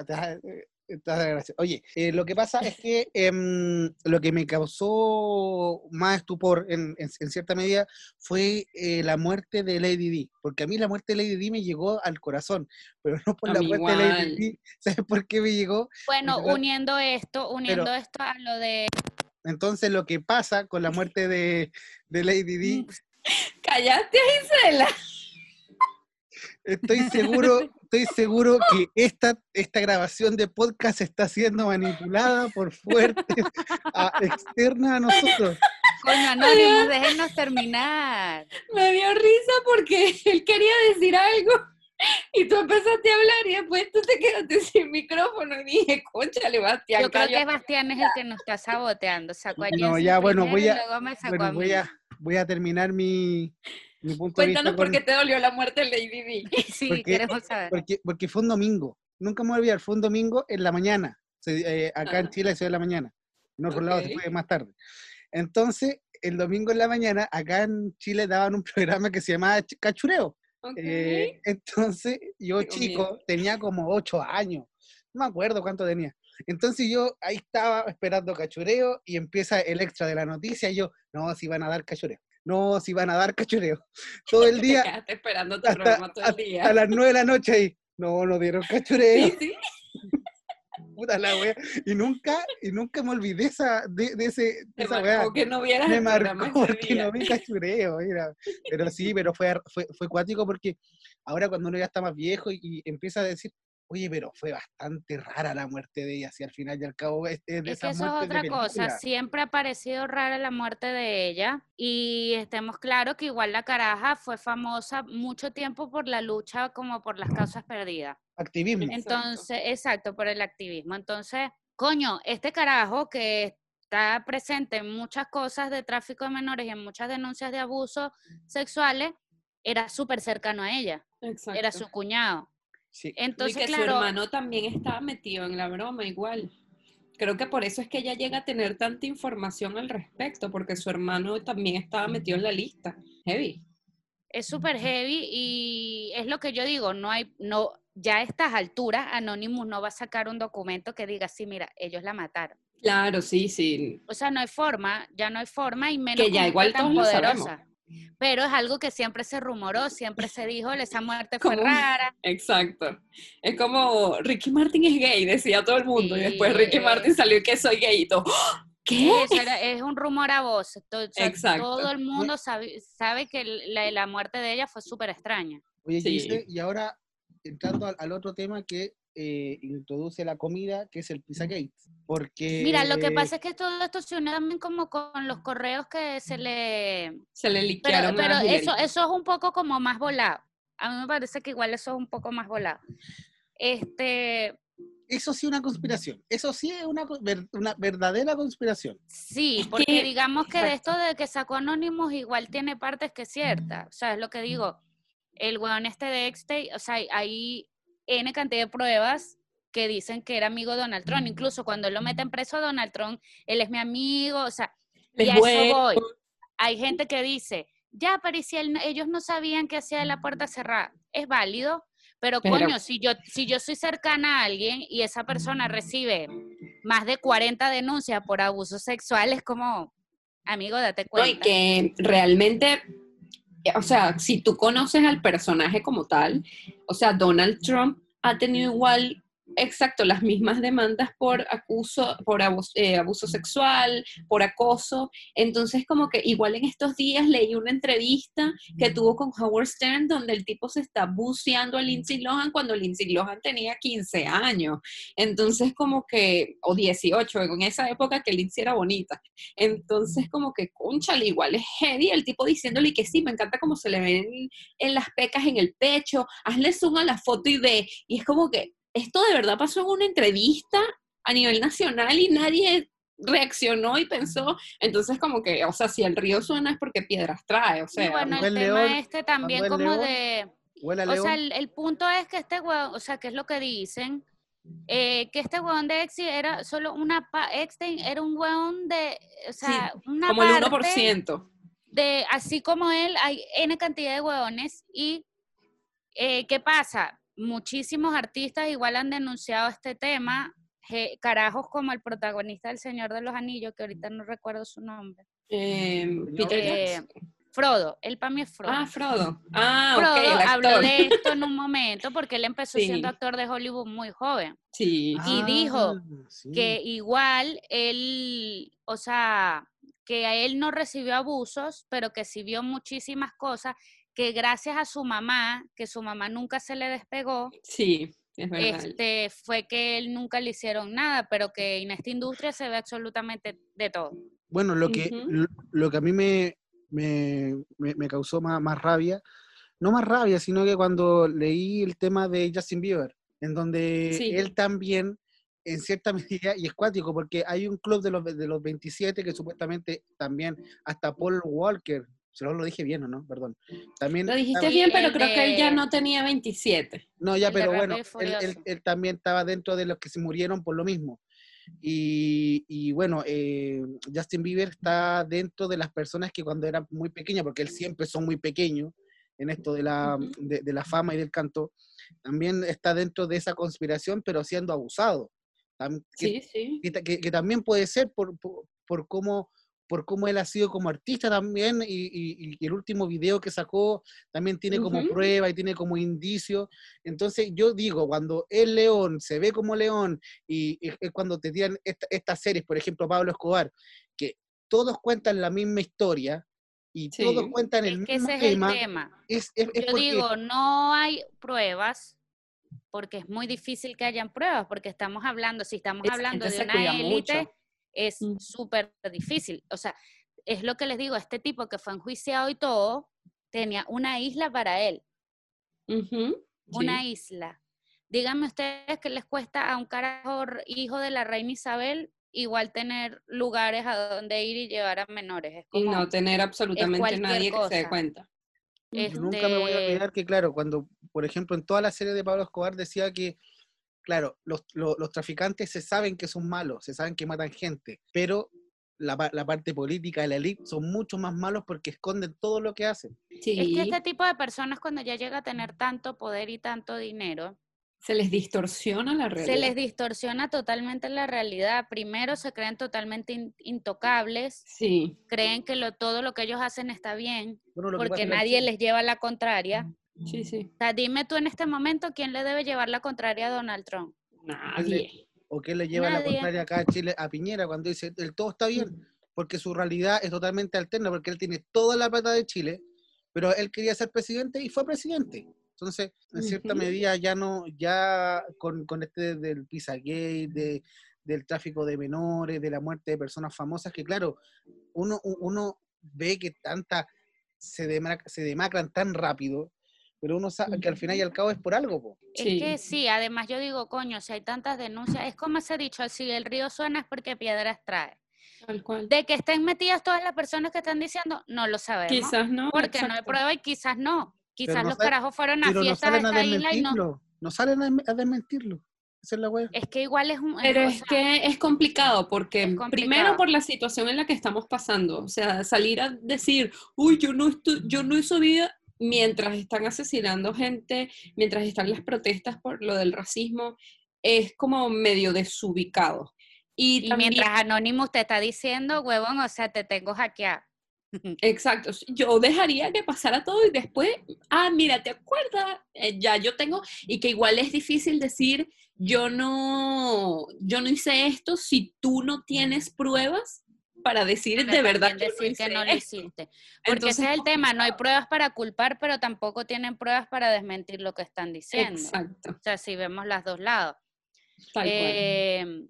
gracioso. Oye, eh, lo que pasa es que em, lo que me causó más estupor en, en- en cierta medida fue eh, la muerte de Lady D, porque a mí la muerte de Lady D me llegó al corazón, pero no por A la muerte de Lady igual. D. [LAUGHS] ¿Sabes por qué me llegó? Bueno, Literal. uniendo esto, uniendo esto a lo de Entonces lo que pasa con la muerte de, de Lady D, [LAUGHS] Cállate, Gisela. Estoy seguro, estoy seguro que esta, esta grabación de podcast está siendo manipulada por fuertes a- externas a nosotros. coño Anonymous, déjenos terminar. Me dio risa porque él quería decir algo y tú empezaste a hablar y después tú te quedaste sin micrófono y dije, conchale, Bastián, Yo creo que cállate". Bastián es el que nos está saboteando. Sacó a No, ya, bueno, voy y a- luego me sacó Bueno, a mí. voy a, voy a terminar mi, mi punto de Cuéntanos vista por con- qué te dolió la muerte de Lady Di. [LAUGHS] Sí, porque- queremos saber. porque, porque fue un domingo. Nunca me voy a olvidar, fue un domingo en la mañana. Se- eh, acá en Ajá. Chile se ve en la mañana. En otros lados se Ok. fue más tarde. Entonces, el domingo en la mañana, acá en Chile daban un [LAUGHS] programa que se llamaba Ch- Cachureo. Ok. Eh, entonces, yo chico, miedo. tenía como ocho años, no me acuerdo cuánto tenía. Entonces yo ahí estaba esperando cachureo y empieza el extra de la noticia y yo, no, si van a dar cachureo, no, si van a dar cachureo. [LAUGHS] Todo el Te día, quedaste esperando tu hasta, programa todo el día. las nueve de la noche ahí, no, no dieron cachureo. Sí, sí. [LAUGHS] Puta la wea. Y nunca, y nunca me olvidé esa, de, de ese, de Te esa wea. que no vieras Me marcó porque no vi cachureo, mira. Pero sí, pero fue, fue, fue cuático porque ahora cuando uno ya está más viejo y, y empieza a decir, oye, pero fue bastante rara la muerte de ella, si al final y al cabo es, es de Es que eso es otra cosa, siempre ha parecido rara la muerte de ella y estemos claros que igual la caraja fue famosa mucho tiempo por la lucha como por las causas perdidas. Activismo. Exacto. Entonces, exacto, por el activismo. Entonces, coño, este carajo que está presente en muchas cosas de tráfico de menores y en muchas denuncias de abusos sexuales, era súper cercano a ella, Exacto. era su cuñado. Sí. y Entonces, que su hermano también estaba metido en la broma igual. Creo que por eso es que ella llega a tener tanta información al respecto, porque su hermano también estaba metido en la lista. Heavy. es súper heavy y es lo que yo digo, no hay, no, ya a estas alturas Anonymous no va a sacar un documento que diga, sí, mira, ellos la mataron. Claro, sí, sí. O sea, no hay forma, ya no hay forma y menos Que ya igual tan todos lo sabemos. Pero es algo que siempre se rumoró, siempre se dijo, esa muerte fue Como- rara. Exacto. Es como Ricky Martin es gay, decía todo el mundo. y después Ricky. Martin salió y que soy gay y todo. ¡Ah! ¿Qué? Eso era- es un rumor a voz. Exacto. Todo el mundo sabe, sabe que la, la muerte de ella fue súper extraña. Oye, Sí. Gise, y ahora entrando al, al otro tema que eh, introduce la comida, que es el Pizzagate. Porque. Mira, lo que pasa es que todo esto se une también como con los correos que se le... Se le Pero, liquearon pero a eso, eso es un poco como más volado. A mí me parece que igual eso es un poco más volado. Este, Eso sí es una conspiración. Eso sí es una, una verdadera conspiración. sí, porque que- digamos que de exacto. esto de que sacó Anonymous igual tiene partes que es cierta. O sea, es lo que digo. El weón este de X-Tay, o sea, hay N cantidad de pruebas que dicen que era amigo de Donald Trump. Incluso cuando lo meten preso a Donald Trump, él es mi amigo, o sea, y a eso voy. Hay gente que dice, ya, pero ¿y si él no- ellos no sabían que hacía de la puerta cerrada. Es válido, pero, Pero- coño, si yo, si yo soy cercana a alguien y esa persona recibe más de 40 denuncias por abuso sexual, es como, amigo, date No, cuenta. y que realmente, o sea, si tú conoces al personaje como tal, o sea, Donald Trump ha tenido igual, exacto, las mismas demandas por acuso, por abuso, eh, abuso sexual, por acoso. Entonces, como que igual en estos días leí una entrevista que tuvo con Howard Stern donde el tipo se está buceando a Lindsay Lohan cuando Lindsay Lohan tenía 15 años. Entonces, como que, o 18, en esa época que Lindsay era bonita. Entonces, como que, conchale, igual es heavy el tipo diciéndole que sí, me encanta cómo se le ven en las pecas en el pecho, hazle zoom a la foto y ve. Y es como que esto de verdad pasó en una entrevista a nivel nacional y nadie reaccionó y pensó. Entonces, como que, o sea, si el río suena es porque piedras trae, o Y sea. bueno, el Manuel tema León, este también Manuel como León, de... O sea, el, el punto es que este huevón, o sea, que es lo que dicen, eh, que este huevón de Exi era solo una, pa- Epstein era un huevón de, o sea, una como el parte 1%. de, así como él, hay N cantidad de huevones y, eh, ¿qué pasa? Muchísimos artistas igual han denunciado este tema, je- carajos como el protagonista del Señor de los Anillos, que ahorita no recuerdo su nombre, Eh, Peter Eh. Frodo, él para mí es Frodo. Ah, Frodo. Ah, Frodo el habló de esto en un momento porque él empezó Sí. siendo actor de Hollywood muy joven. Sí. y dijo sí. Que igual él, o sea, que a él no recibió abusos, pero que sí vio muchísimas cosas que gracias a su mamá, que su mamá nunca se le despegó, Sí, es verdad. este, fue que él nunca le hicieron nada, pero que en esta industria se ve absolutamente de todo. Bueno, lo que, lo, lo que a mí me, me, me- me causó más, más rabia, no más rabia, sino que cuando leí el tema de Justin Bieber, en donde Sí. él también, en cierta [LAUGHS] medida, y es cuático, porque hay un club de los, de los 27 que supuestamente también, hasta Paul Walker, se lo, lo dije bien o no, perdón. También Lo dijiste bien, pero creo que él ya de- no tenía 27. No, ya, El pero bueno, él, él- él también estaba dentro de los que se murieron por lo mismo. Y, y bueno, eh, Justin Bieber está dentro de las personas que cuando era muy pequeña, porque él siempre son muy pequeños en esto de la, de, de la fama y del canto, también está dentro de esa conspiración, pero siendo abusado. Que, Sí, sí. que, que- que también puede ser por, por, por cómo, por cómo él ha sido como artista también, y, y- y el último video que sacó también tiene como prueba y tiene como indicio. Entonces yo digo, cuando el león se ve como león, y, y es cuando te tiran esta- estas series, por ejemplo, Pablo Escobar, que todos cuentan la misma historia, y todos cuentan el Es que mismo ese es el tema, es, es- es Yo porque- digo, no hay pruebas porque es muy difícil que hayan pruebas, porque estamos hablando, si estamos hablando de una élite, mucho. Es Mm. súper difícil. O sea, es lo que les digo, este tipo que fue enjuiciado y todo, tenía una isla para él, una sí. isla. Díganme ustedes qué les cuesta a un carajo hijo de la reina Isabel igual tener lugares a donde ir y llevar a menores. Es Y no tener absolutamente nadie que se dé cosa. cuenta. Yo nunca me voy a Este- olvidar que, claro, cuando, por ejemplo, en toda la serie de Pablo Escobar decía que, claro, los, los- los traficantes se saben que son malos, se saben que matan gente, pero la, pa- la parte política, la elite, son mucho más malos porque esconden todo lo que hacen. Sí, Es que este tipo de personas cuando ya llega a tener tanto poder y tanto dinero, se les distorsiona la realidad. se les distorsiona totalmente la realidad. Primero se creen totalmente in- intocables, Sí, creen que lo, todo lo que ellos hacen está bien, Bueno, porque nadie les lleva la contraria. Sí, sí. O sea, dime tú en este momento quién le debe llevar la contraria a Donald Trump. Nadie. ¿O qué le lleva la contraria acá a Chile a Piñera cuando dice el todo está bien? Porque su realidad es totalmente alterna, porque él tiene toda la plata de Chile, pero él quería ser presidente y fue presidente. Entonces, en cierta medida ya no, ya con, con este del Pizzagate, de, del tráfico de menores, de la muerte de personas famosas, que claro, uno, uno ve que tanta se, dema- se demacran tan rápido, pero uno sabe que al final y al cabo es por algo, po. Es Sí. que sí, además yo digo, coño, si hay tantas denuncias, es como se ha dicho, si el río suena es porque piedras trae. Tal cual. De que estén metidas todas las personas que están diciendo, no lo sabemos. Quizás no. porque no hay prueba y quizás no. Quizás no los sale- carajos fueron a Pero no fiestas de esta isla y no. no salen a, a desmentirlo. Esa es la. Es que igual es un. Pero es que es complicado porque Es primero por la situación en la que estamos pasando, o sea, salir a decir, uy, yo no estoy, yo no sabía mientras están asesinando gente, mientras están las protestas por lo del racismo, es como medio desubicado. Y, Y también- mientras Anonymous te está diciendo, huevón, o sea, te tengo hackeado. [LAUGHS] Exacto, yo dejaría que pasara todo y después, ah, mira, ¿te acuerdas? Eh, ya yo tengo, y que igual es difícil decir, yo no, yo no hice esto si tú no tienes pruebas para decir de verdad que, no decir que hice no lo hiciste. [LAUGHS] Porque Entonces, ese es el tema, no hay pruebas para culpar, pero tampoco tienen pruebas para desmentir lo que están diciendo. Exacto, O sea, si vemos los dos lados. tal. Eh,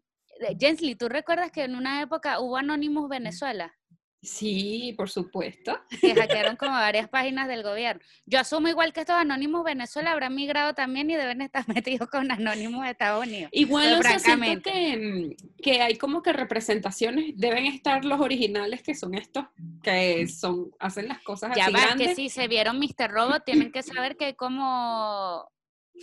Jensly, ¿tú recuerdas que en una época hubo Anonymous Venezuela? Sí, por supuesto. Que hackearon como varias páginas del gobierno. Yo asumo igual que estos Anonymous Venezuela habrán migrado también y deben estar [LAUGHS] metidos con Anonymous de Estados Unidos. Igual, o sea, siento que, mm, que hay como que representaciones, deben estar los originales que son estos, que son, hacen las cosas Ya así va, grandes. que si se vieron Mr. Robot, tienen que saber que como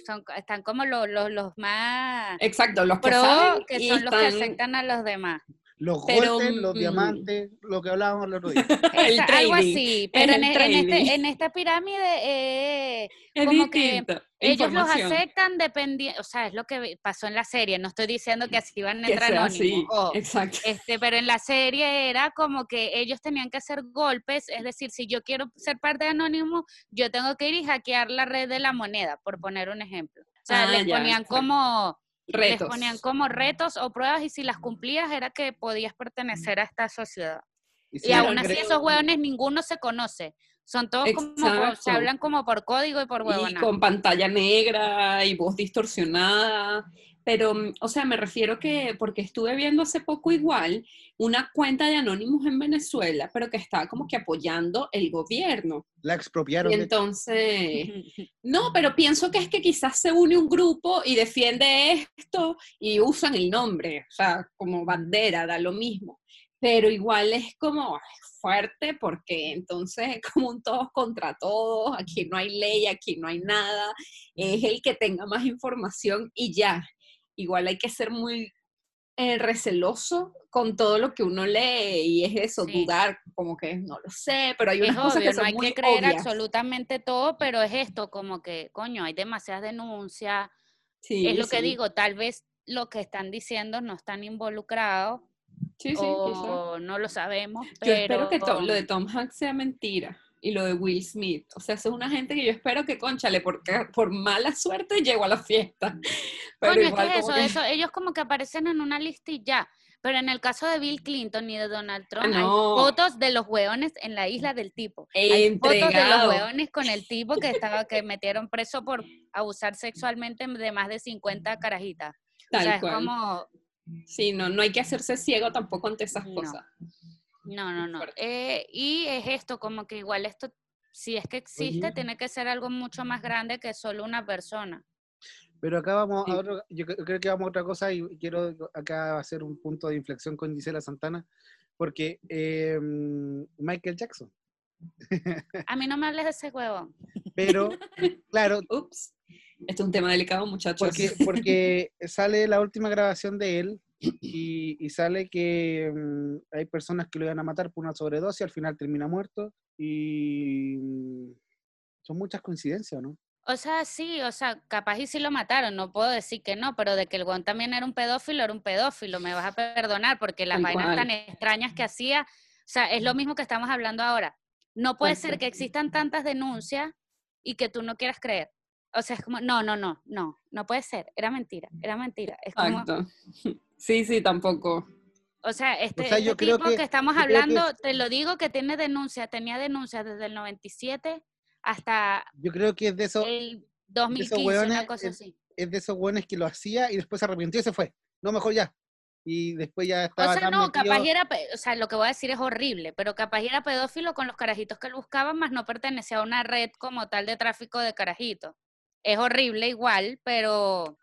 son, están como los, los, los más Exacto, los que pro, saben que y son los que aceptan a los demás. Los Pero, golpes, los mm, diamantes, lo que hablábamos el otro día. [LAUGHS] El algo así, pero en, en este, trading. en esta pirámide eh, Es como que ellos los aceptan dependiendo, o sea, es lo que pasó en la serie, no estoy diciendo que así van a entrar anónimos, ojo, exacto. este, pero en la serie era como que ellos tenían que hacer golpes, es decir, si yo quiero ser parte de Anónimo, yo tengo que ir y hackear la red de la moneda, por poner un ejemplo. O sea, Ah, les ya, ponían como Retos. les ponían como retos o pruebas y si las cumplías era que podías pertenecer a esta sociedad. Y si aún así creo- esos hueones ninguno se conoce. Son todos como, se hablan como por código y por y huevona. con pantalla negra y voz distorsionada. Pero, mm, o sea, me refiero que, porque estuve viendo hace poco igual una cuenta de Anonymous en Venezuela, pero que estaba como que apoyando el gobierno. La expropiaron. Y entonces, no, pero pienso que es que quizás se une un grupo y defiende esto y usan el nombre, o sea, como bandera, da lo mismo. Pero igual es como fuerte porque entonces es como un todos contra todos, aquí no hay ley, aquí no hay nada, es el que tenga más información y ya. Igual hay que ser muy eh, receloso con todo lo que uno lee y es eso, Sí. dudar, como que no lo sé, pero hay Es unas cosas obvio, que son no hay muy que creer obvias. absolutamente todo, pero es esto, como que, coño, hay demasiadas denuncias. Sí, es lo que sí. digo, tal vez lo que están diciendo no están involucrados, Sí, sí, o no lo sabemos. Yo Pero espero que to- lo de Tom Hanks sea mentira. Y lo de Will Smith. O sea, es una gente que yo espero que, conchale, porque por mala suerte llegó a la fiesta. [LAUGHS] Pero Coño, es igual eso, que- eso, ellos como que aparecen en una lista y ya. Pero en el caso de Bill Clinton y de Donald Trump, hay Ah, no. fotos de los hueones en la isla del tipo. Hay fotos de los hueones con el tipo que estaba, que metieron preso por abusar sexualmente de más de 50 carajitas. O sea, es como, Sí, no, no hay que hacerse ciego tampoco ante esas No. cosas. No, no, no. Eh, y es esto, como que igual esto, si es que existe, Oye. tiene que ser algo mucho más grande que solo una persona. Pero acá vamos Sí. a otro, yo cre- creo que vamos a otra cosa y quiero acá hacer un punto de inflexión con Gisela Santana, porque eh, Michael Jackson. [LAUGHS] A mí no me hables de ese huevón. Pero, [LAUGHS] claro, Ups. Este es un tema delicado, muchachos. porque, porque [LAUGHS] sale la última grabación de él y, y sale que mm, hay personas que lo iban a matar por una sobredosis, al final termina muerto y mm, son muchas coincidencias, ¿no? O sea, sí, o sea, capaz y sí lo mataron, no puedo decir que no, pero de que el guan también era un pedófilo, era un pedófilo, me vas a perdonar, porque las Tal vainas tan extrañas que hacía, o sea, es lo mismo que estamos hablando ahora. No puede ser que existan tantas denuncias y que tú no quieras creer. O sea, es como, no, no, no, no, no puede ser, era mentira, era mentira. Es como, Exacto. [LAUGHS] Sí, sí, tampoco. o sea, este, sea, yo este tipo que- que, estamos que hablando, es- te lo digo que tiene denuncias, tenía denuncias desde el 97 hasta Yo creo que es de esos, el 2015, hueones, una cosa así. es de esos buenos que lo hacía y después se arrepintió y se fue. No, mejor ya. Y después ya O estaba sea, tan no, metido- capaz y era, o sea, lo que voy a decir es horrible, pero capaz era pedófilo con los carajitos que él buscaba, más no pertenecía a una red como tal de tráfico de carajitos. Es horrible igual, pero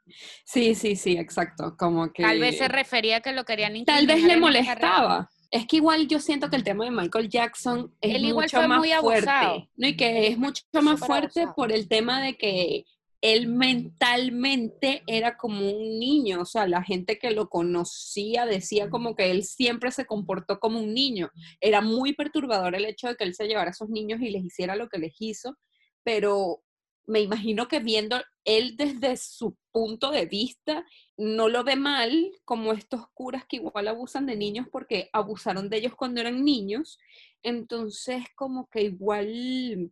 Sí, sí, sí, exacto. Como que. tal vez se refería a que lo querían Tal vez le molestaba. Es que igual yo siento que el tema de Michael Jackson es Él igual mucho fue más muy abusado. fuerte. ¿no? Y que es mucho más fuerte abusado. por el tema de que él mentalmente era como un niño. O sea, la gente que lo conocía decía como que él siempre se comportó como un niño. Era muy perturbador el hecho de que él se llevara a esos niños y les hiciera lo que les hizo. Pero me imagino que viendo él desde su punto de vista, no lo ve mal como estos curas que igual abusan de niños porque abusaron de ellos cuando eran niños. Entonces, como que igual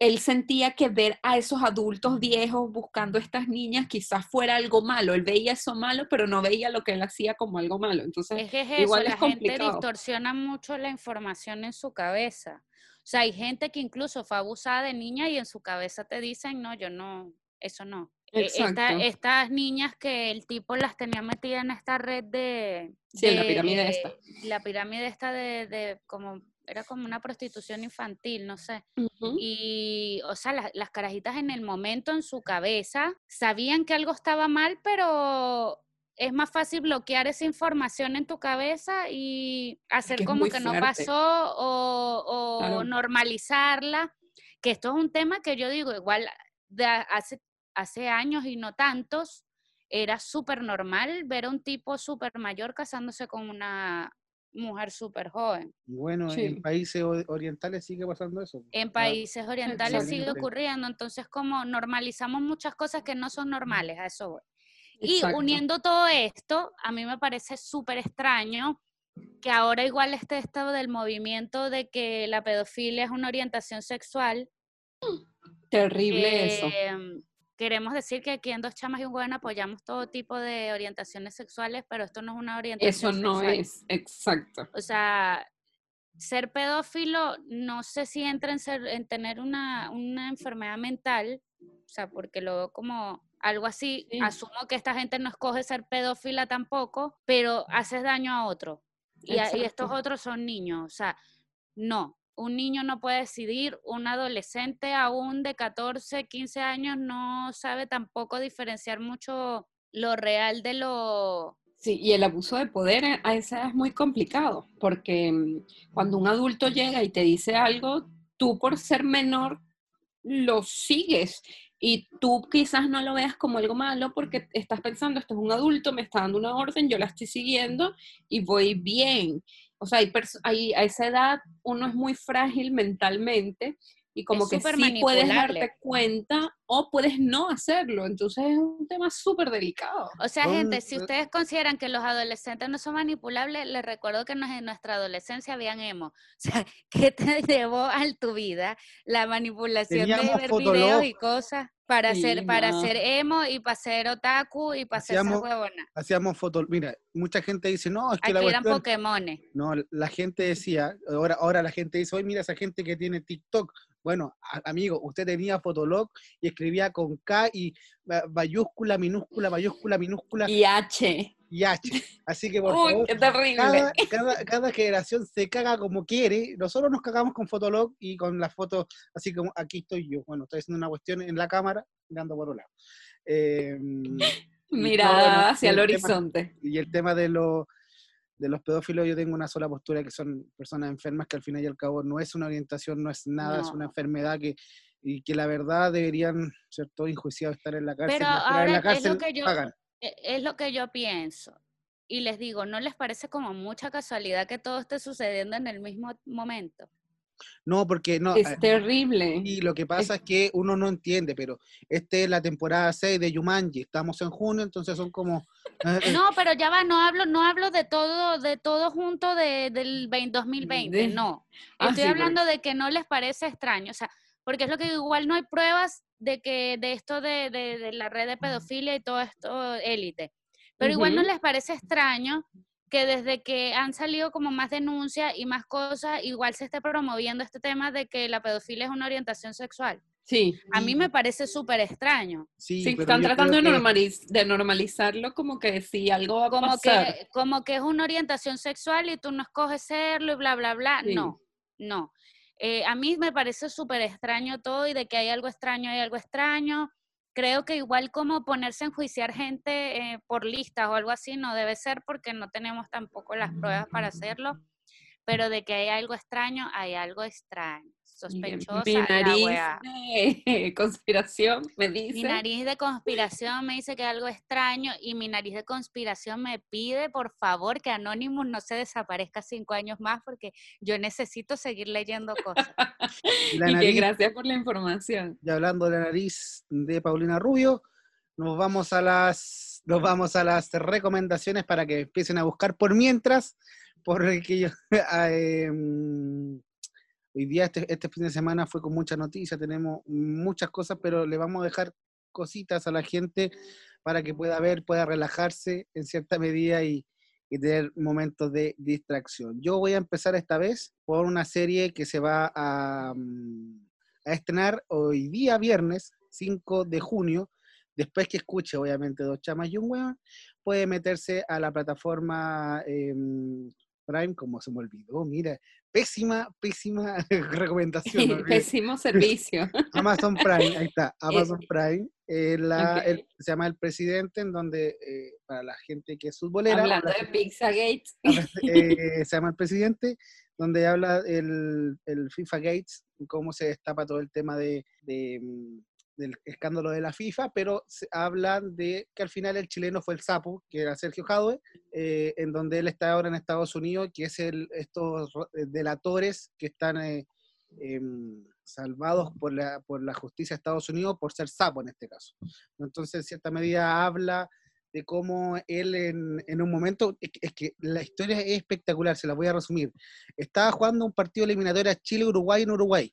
él sentía que ver a esos adultos viejos buscando a estas niñas quizás fuera algo malo. Él veía eso malo, pero no veía lo que él hacía como algo malo. Entonces, Es que es eso, igual la es gente complicado. distorsiona mucho la información en su cabeza. O sea, hay gente que incluso fue abusada de niña y en su cabeza te dicen, no, yo no, eso no. Eh, esta- estas niñas que el tipo las tenía metidas en esta red de... Sí, en la de- pirámide esta. La pirámide esta de, de como, era como una prostitución infantil, no sé. Y, o sea, las, las carajitas en el momento en su cabeza sabían que algo estaba mal, pero es más fácil bloquear esa información en tu cabeza y hacer que como que no pasó o, o Claro. normalizarla. Que esto es un tema que yo digo, igual de hace, hace años y no tantos, era súper normal ver a un tipo súper mayor casándose con una mujer súper joven. Bueno, Sí. en países orientales sigue pasando eso. En Ya, países orientales sigue ocurriendo, entonces como normalizamos muchas cosas que no son normales, a eso voy. Y uniendo todo esto, a mí me parece súper extraño que ahora igual esté esto del movimiento de que la pedofilia es una orientación sexual. Terrible eso. Em, Queremos decir que aquí en Dos Chamas y un Buen apoyamos todo tipo de orientaciones sexuales, pero esto no es una Eso orientación no sexual. es, exacto. O sea, ser pedófilo no sé si entra en, ser, en tener una, una enfermedad mental, o sea, porque lo veo como algo así. Sí. Asumo que esta gente no escoge ser pedófila tampoco, pero haces daño a otro. Y, a- y estos otros son niños. O sea, no. Un niño no puede decidir, un adolescente aún de 14, 15 años no sabe tampoco diferenciar mucho lo real de lo, Sí, y el abuso de poder a- esa es muy complicado, porque mm, cuando un adulto llega y te dice algo, tú por ser menor lo sigues y tú quizás no lo veas como algo malo porque estás pensando, esto es un adulto, me está dando una orden, yo la estoy siguiendo y voy bien. O sea, hay hay- a esa edad uno es muy frágil mentalmente y como Es que sí puedes darte cuenta o puedes no hacerlo. Entonces es un tema súper delicado. O sea, gente, si ustedes consideran que los adolescentes no son manipulables, les recuerdo que en nuestra adolescencia habían emo. [LAUGHS] O sea, ¿qué te llevó a tu vida la manipulación Teníamos de ver Fotolog. videos y cosas para Sí, ser para no. ser emo y para ser otaku y para ser esa Hacíamos- huevona? Hacíamos fotos, mira, mucha gente dice, no, es que la Aquí eran cuestión... Pokémones. No, la gente decía, ahora, ahora la gente dice, oye, mira esa gente que tiene TikTok. Bueno, a- amigo, usted tenía Fotolog y escribía con K y ma- mayúscula, minúscula, mayúscula, minúscula Y H. y H. Así que por Uy, favor, qué terrible. cada, cada, cada generación se caga como quiere. Nosotros nos cagamos con Fotolog y con las fotos, así como aquí estoy yo. Bueno, estoy haciendo una cuestión en la cámara, mirando por un lado. Eh, Mirada bueno, hacia el el tema- horizonte. y el tema de los de los pedófilos, yo tengo una sola postura que son personas enfermas que al final y al cabo no es una orientación, no es nada, es una enfermedad que y que la verdad deberían ser todos enjuiciados, estar en la cárcel, Pero ahora en la es lo cárcel que yo- pagan. E- Es lo que yo pienso. Y les digo, ¿no les parece como mucha casualidad que todo esté sucediendo en el mismo momento? No, porque no, Es eh, terrible. y lo que pasa es que uno no entiende, pero esta es la temporada 6 de Yumanji, estamos en junio, entonces son como eh, eh, No, pero ya va, no hablo, no hablo de todo, de todo junto de, del 20 2020, De- no. Ah, Estoy sí, porque- hablando de que no les parece extraño, o sea, porque es lo que igual no hay pruebas de que de esto de, de- de la red de pedofilia y todo esto élite. Pero igual no les parece extraño que desde que han salido como más denuncias y más cosas, igual se esté promoviendo este tema de que la pedofilia es una orientación sexual. Sí. A mí me parece súper extraño. sí, Sí, están tratando de, normaliz- de normalizarlo como que si algo va a como pasar. que, como que es una orientación sexual y tú no escoges serlo y bla, bla, bla. Sí. No, no. Eh, a mí me parece súper extraño todo y de que hay algo extraño, hay algo extraño. Creo que igual como ponerse a enjuiciar gente eh, por listas o algo así no debe ser porque no tenemos tampoco las pruebas para hacerlo. Pero de que hay algo extraño, hay algo extraño. Sospechosa Mi nariz de [LAUGHS] conspiración me dice. Mi nariz de conspiración me dice que algo extraño y mi nariz de conspiración me pide, por favor, que Anonymous no se desaparezca cinco años más porque yo necesito seguir leyendo cosas. [LAUGHS] y que gracias por la información. y hablando de la nariz de Paulina Rubio, nos vamos a las nos vamos a las recomendaciones para que empiecen a buscar por mientras, porque yo [LAUGHS] ah, em, hoy día este, este fin de semana fue con mucha noticia, tenemos muchas cosas, pero le vamos a dejar cositas a la gente para que pueda ver, pueda relajarse en cierta medida y, tener momentos de distracción. Yo voy a empezar esta vez por una serie que se va a, mm, estrenar hoy día viernes 5 de junio. Después que escuche, obviamente, dos chamas y un weón, puede meterse a la plataforma em, Prime, como se me olvidó, mira, pésima, pésima [LAUGHS] recomendación. Pésimo servicio. [LAUGHS] Amazon Prime, ahí está, Amazon Prime, eh, la- Ok. el- se llama El Presidente, en donde, eh, para la gente que es futbolera, Hablando la de Pizzagate. [LAUGHS] eh, se llama El Presidente, donde habla el, el FIFA Gates, cómo se destapa todo el tema de, de, mm, del escándalo de la FIFA, pero se hablan de que al final el chileno fue el sapo, que era Sergio Jadwe, eh, en donde él está ahora en Estados Unidos, que es el, estos eh, delatores que están eh, em, salvados por la, por la justicia de Estados Unidos por ser sapo en este caso. Entonces, en cierta medida habla de cómo él en, en un momento, es que la historia es espectacular, se la voy a resumir. Estaba jugando un partido eliminatorio a Chile-Uruguay en Uruguay.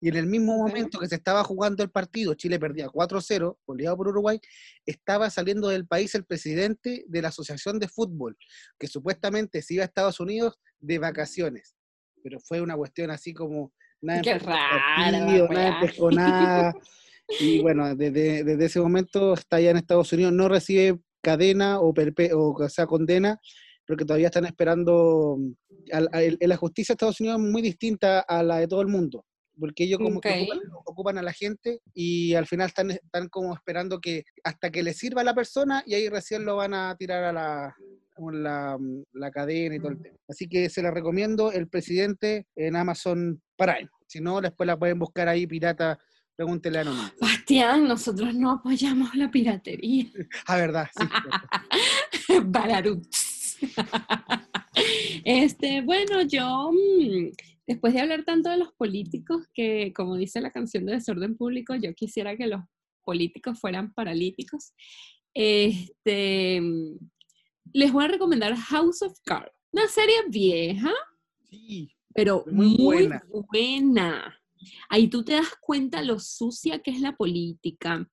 Y en el mismo momento que se estaba jugando el partido, Chile perdía 4-0, goleado por Uruguay, estaba saliendo del país el presidente de la Asociación de Fútbol, que supuestamente se iba a Estados Unidos de vacaciones. Pero fue una cuestión así como nada Qué partido, nada empezó nada. Y [LAUGHS] bueno, desde, desde ese momento está allá en Estados Unidos, no recibe cadena o, perpe- o, o sea, condena, porque todavía están esperando. al- a- la justicia de Estados Unidos es muy distinta a la de todo el mundo, porque ellos como que ocupan, ocupan a la gente y al final están, están como esperando que hasta que le sirva a la persona y ahí recién lo van a tirar a la, la, la cadena y todo el tema. Así que se la recomiendo el presidente en Amazon Prime. Si no, después la pueden buscar ahí, pirata, pregúntele a Anónimo. [GASPS] Bastián, nosotros no apoyamos la piratería. [LAUGHS] Ah, verdad, sí. [LAUGHS] [LAUGHS] Este, bueno, yo, mm, después de hablar tanto de los políticos, que como dice la canción de Desorden Público, yo quisiera que los políticos fueran paralíticos. Este, les voy a recomendar House of Cards, una serie vieja, Sí, pero Muy buena. buena. Ahí tú te das cuenta lo sucia que es la política,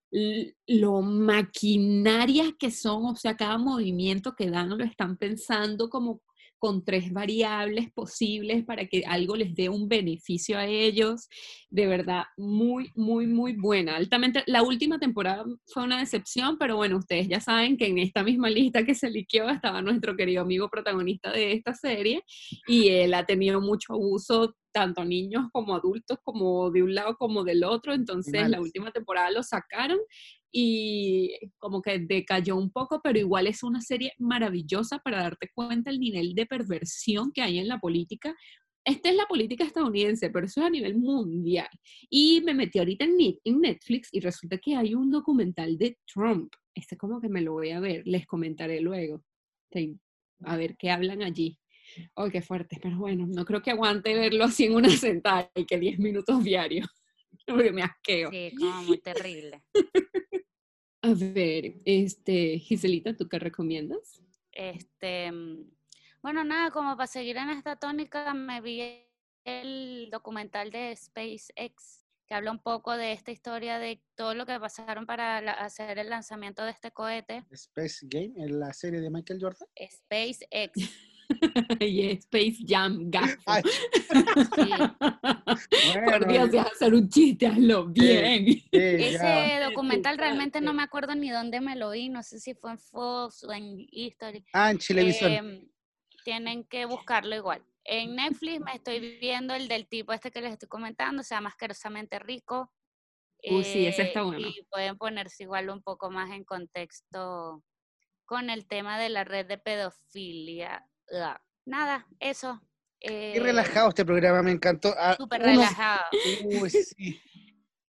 lo maquinarias que son, o sea, cada movimiento que dan lo están pensando como con tres variables posibles para que algo les dé un beneficio a ellos. De verdad, muy, muy, muy buena. Altamente, la última temporada fue una decepción, pero bueno, ustedes ya saben que en esta misma lista que se liqueó estaba nuestro querido amigo protagonista de esta serie y él ha tenido mucho abuso, tanto niños como adultos, como de un lado como del otro. Entonces, la última temporada lo sacaron y como que decayó un poco, pero igual es una serie maravillosa para darte cuenta el nivel de perversión que hay en la política. Esta es la política estadounidense, pero eso es a nivel mundial. Y me metí ahorita en, Net- en Netflix y resulta que hay un documental de Trump. Este como que me lo voy a ver, les comentaré luego. A ver qué hablan allí. Oh, qué fuerte, pero bueno, no creo que aguante verlo así en una sentada y que 10 minutos diarios, [LAUGHS] porque me asqueo. Sí, como muy terrible. [LAUGHS] A ver, este, Giselita, ¿tú qué recomiendas? Este, mm, bueno, nada, como para seguir en esta tónica, me vi el documental de SpaceX, que habla un poco de esta historia de todo lo que pasaron para la- hacer el lanzamiento de este cohete, Space Game, en la serie de Michael Jordan. SpaceX. [LAUGHS] [LAUGHS] y Space Jam, gafo. Ay, Sí. [LAUGHS] Por Dios, deja de hacer un chiste, hazlo bien. sí. Ese documental realmente no me acuerdo ni dónde me lo vi, no sé si fue en Fox o en History. Ah, en Chilevisión. Em, tienen que buscarlo igual. En Netflix me estoy viendo el del tipo este que les estoy comentando, se llama Asquerosamente Rico. Uh, sí, ese está eh, bueno. Y pueden ponerse igual un poco más en contexto con el tema de la red de pedofilia. Nada, eso. Qué relajado este programa, me encantó. Ah, Súper relajado. [LAUGHS] Uy, sí.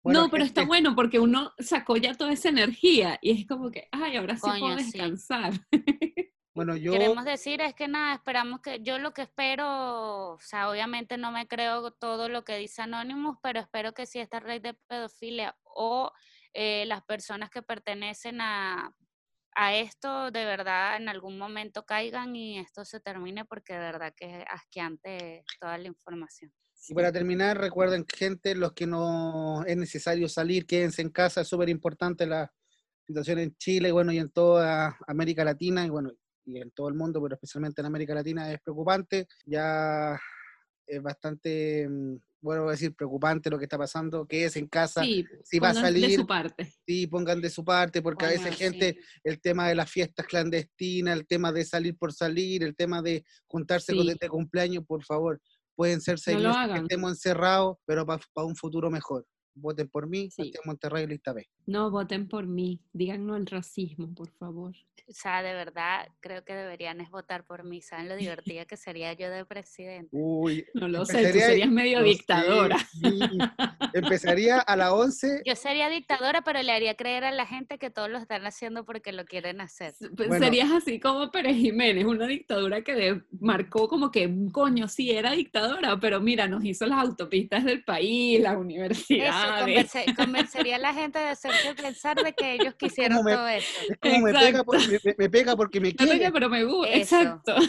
Bueno, no, pero está gente, bueno porque uno sacó ya toda esa energía y es como que, ay, ahora sí Coño, puedo sí. descansar. [LAUGHS] Bueno, yo. Queremos decir es que nada, esperamos que yo lo que espero, o sea, obviamente no me creo todo lo que dice Anonymous, pero espero que si esta red de pedofilia o eh, las personas que pertenecen a, a esto de verdad en algún momento caigan y esto se termine porque de verdad que es asqueante toda la información. Y para terminar, recuerden, gente, los que no es necesario salir, quédense en casa, es súper importante la situación en Chile, bueno, y en toda América Latina, y bueno, y en todo el mundo, pero especialmente en América Latina es preocupante. Ya es bastante, mm, bueno, voy a decir preocupante lo que está pasando, quédese en casa, Sí, si va a pongan de salir, su parte. sí, pongan de su parte, porque a veces gente, sí. el tema de las fiestas clandestinas, el tema de salir por salir, el tema de juntarse con Sí. este cumpleaños, por favor, pueden ser seis No meses que estemos encerrados, pero para un futuro mejor. Voten por mí, Sí. Santiago Monterrey, lista B. No voten por mí, digan no al racismo, por favor. O sea, de verdad creo que deberían es votar por mí, ¿saben lo divertida que sería yo de presidente? Uy, No lo sé, tú serías medio no sé, dictadora. sí. Empezaría a las 11. Yo sería dictadora, pero le haría creer a la gente que todos lo están haciendo porque lo quieren hacer. Pues Bueno. Serías así como Pérez Jiménez, una dictadura que de- marcó como que, coño, sí era dictadora, pero mira, nos hizo las autopistas del país, las Eso, universidades. convencería a la gente de hacerse pensar de que ellos [LAUGHS] quisieron me- todo eso. Es como me pega, por- me, me pega porque me quiere. pero me gusta, Eso. exacto. [LAUGHS]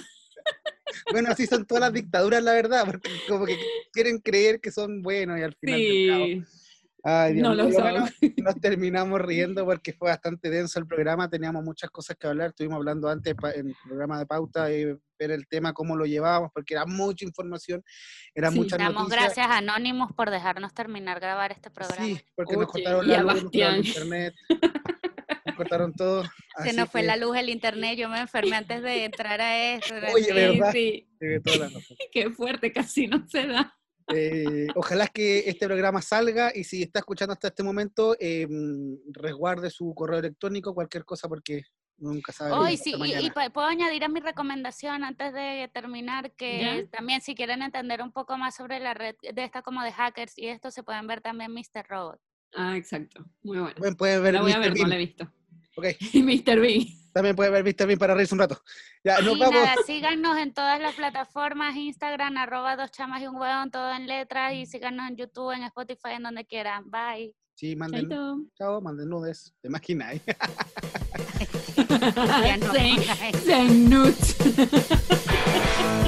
Bueno, así son todas las dictaduras, la verdad, porque como que quieren creer que son buenos y al final del cabo- Sí, Ay, Dios no lo menos nos [LAUGHS] terminamos riendo porque fue bastante denso el programa, teníamos muchas cosas que hablar, estuvimos hablando antes en el programa de pauta y ver el tema, cómo lo llevábamos, porque era mucha información, era Sí. muchas Damos noticias. gracias a Anónimos por dejarnos terminar grabar este programa. Sí, porque nos cortaron la luz, nos cortaron internet, [LAUGHS] nos cortaron todo. Se nos fue que, la luz, el internet, yo me enfermé antes de entrar a esto. Oye, así. ¿verdad? Sí, toda la [LAUGHS] qué fuerte, casi no se da. Eh, ojalá que este programa salga y si está escuchando hasta este momento, eh, resguarde su correo electrónico, cualquier cosa, porque nunca sabe. Hoy sí, y, y puedo añadir a mi recomendación antes de terminar que ¿Ya? también si quieren entender un poco más sobre la red de esta como de hackers y esto se pueden ver también Mr. Robot. Ah, exacto, muy bueno. Pueden, pueden ver La voy a Mr. ver, no Bean, la he visto. Ok, [LAUGHS] Y Mr. Bean. también puede ver Vista Bien para reírse un rato. Ya, nos y vamos. nada, síganos en todas las plataformas, Instagram, arroba dos chamas y un hueón, todo en letras, y síganos en YouTube, en Spotify, en donde quieran. Bye. Sí, manden, Chaito. chao, manden nudes. Te [LAUGHS] no. Sen- Sen nudes. [LAUGHS]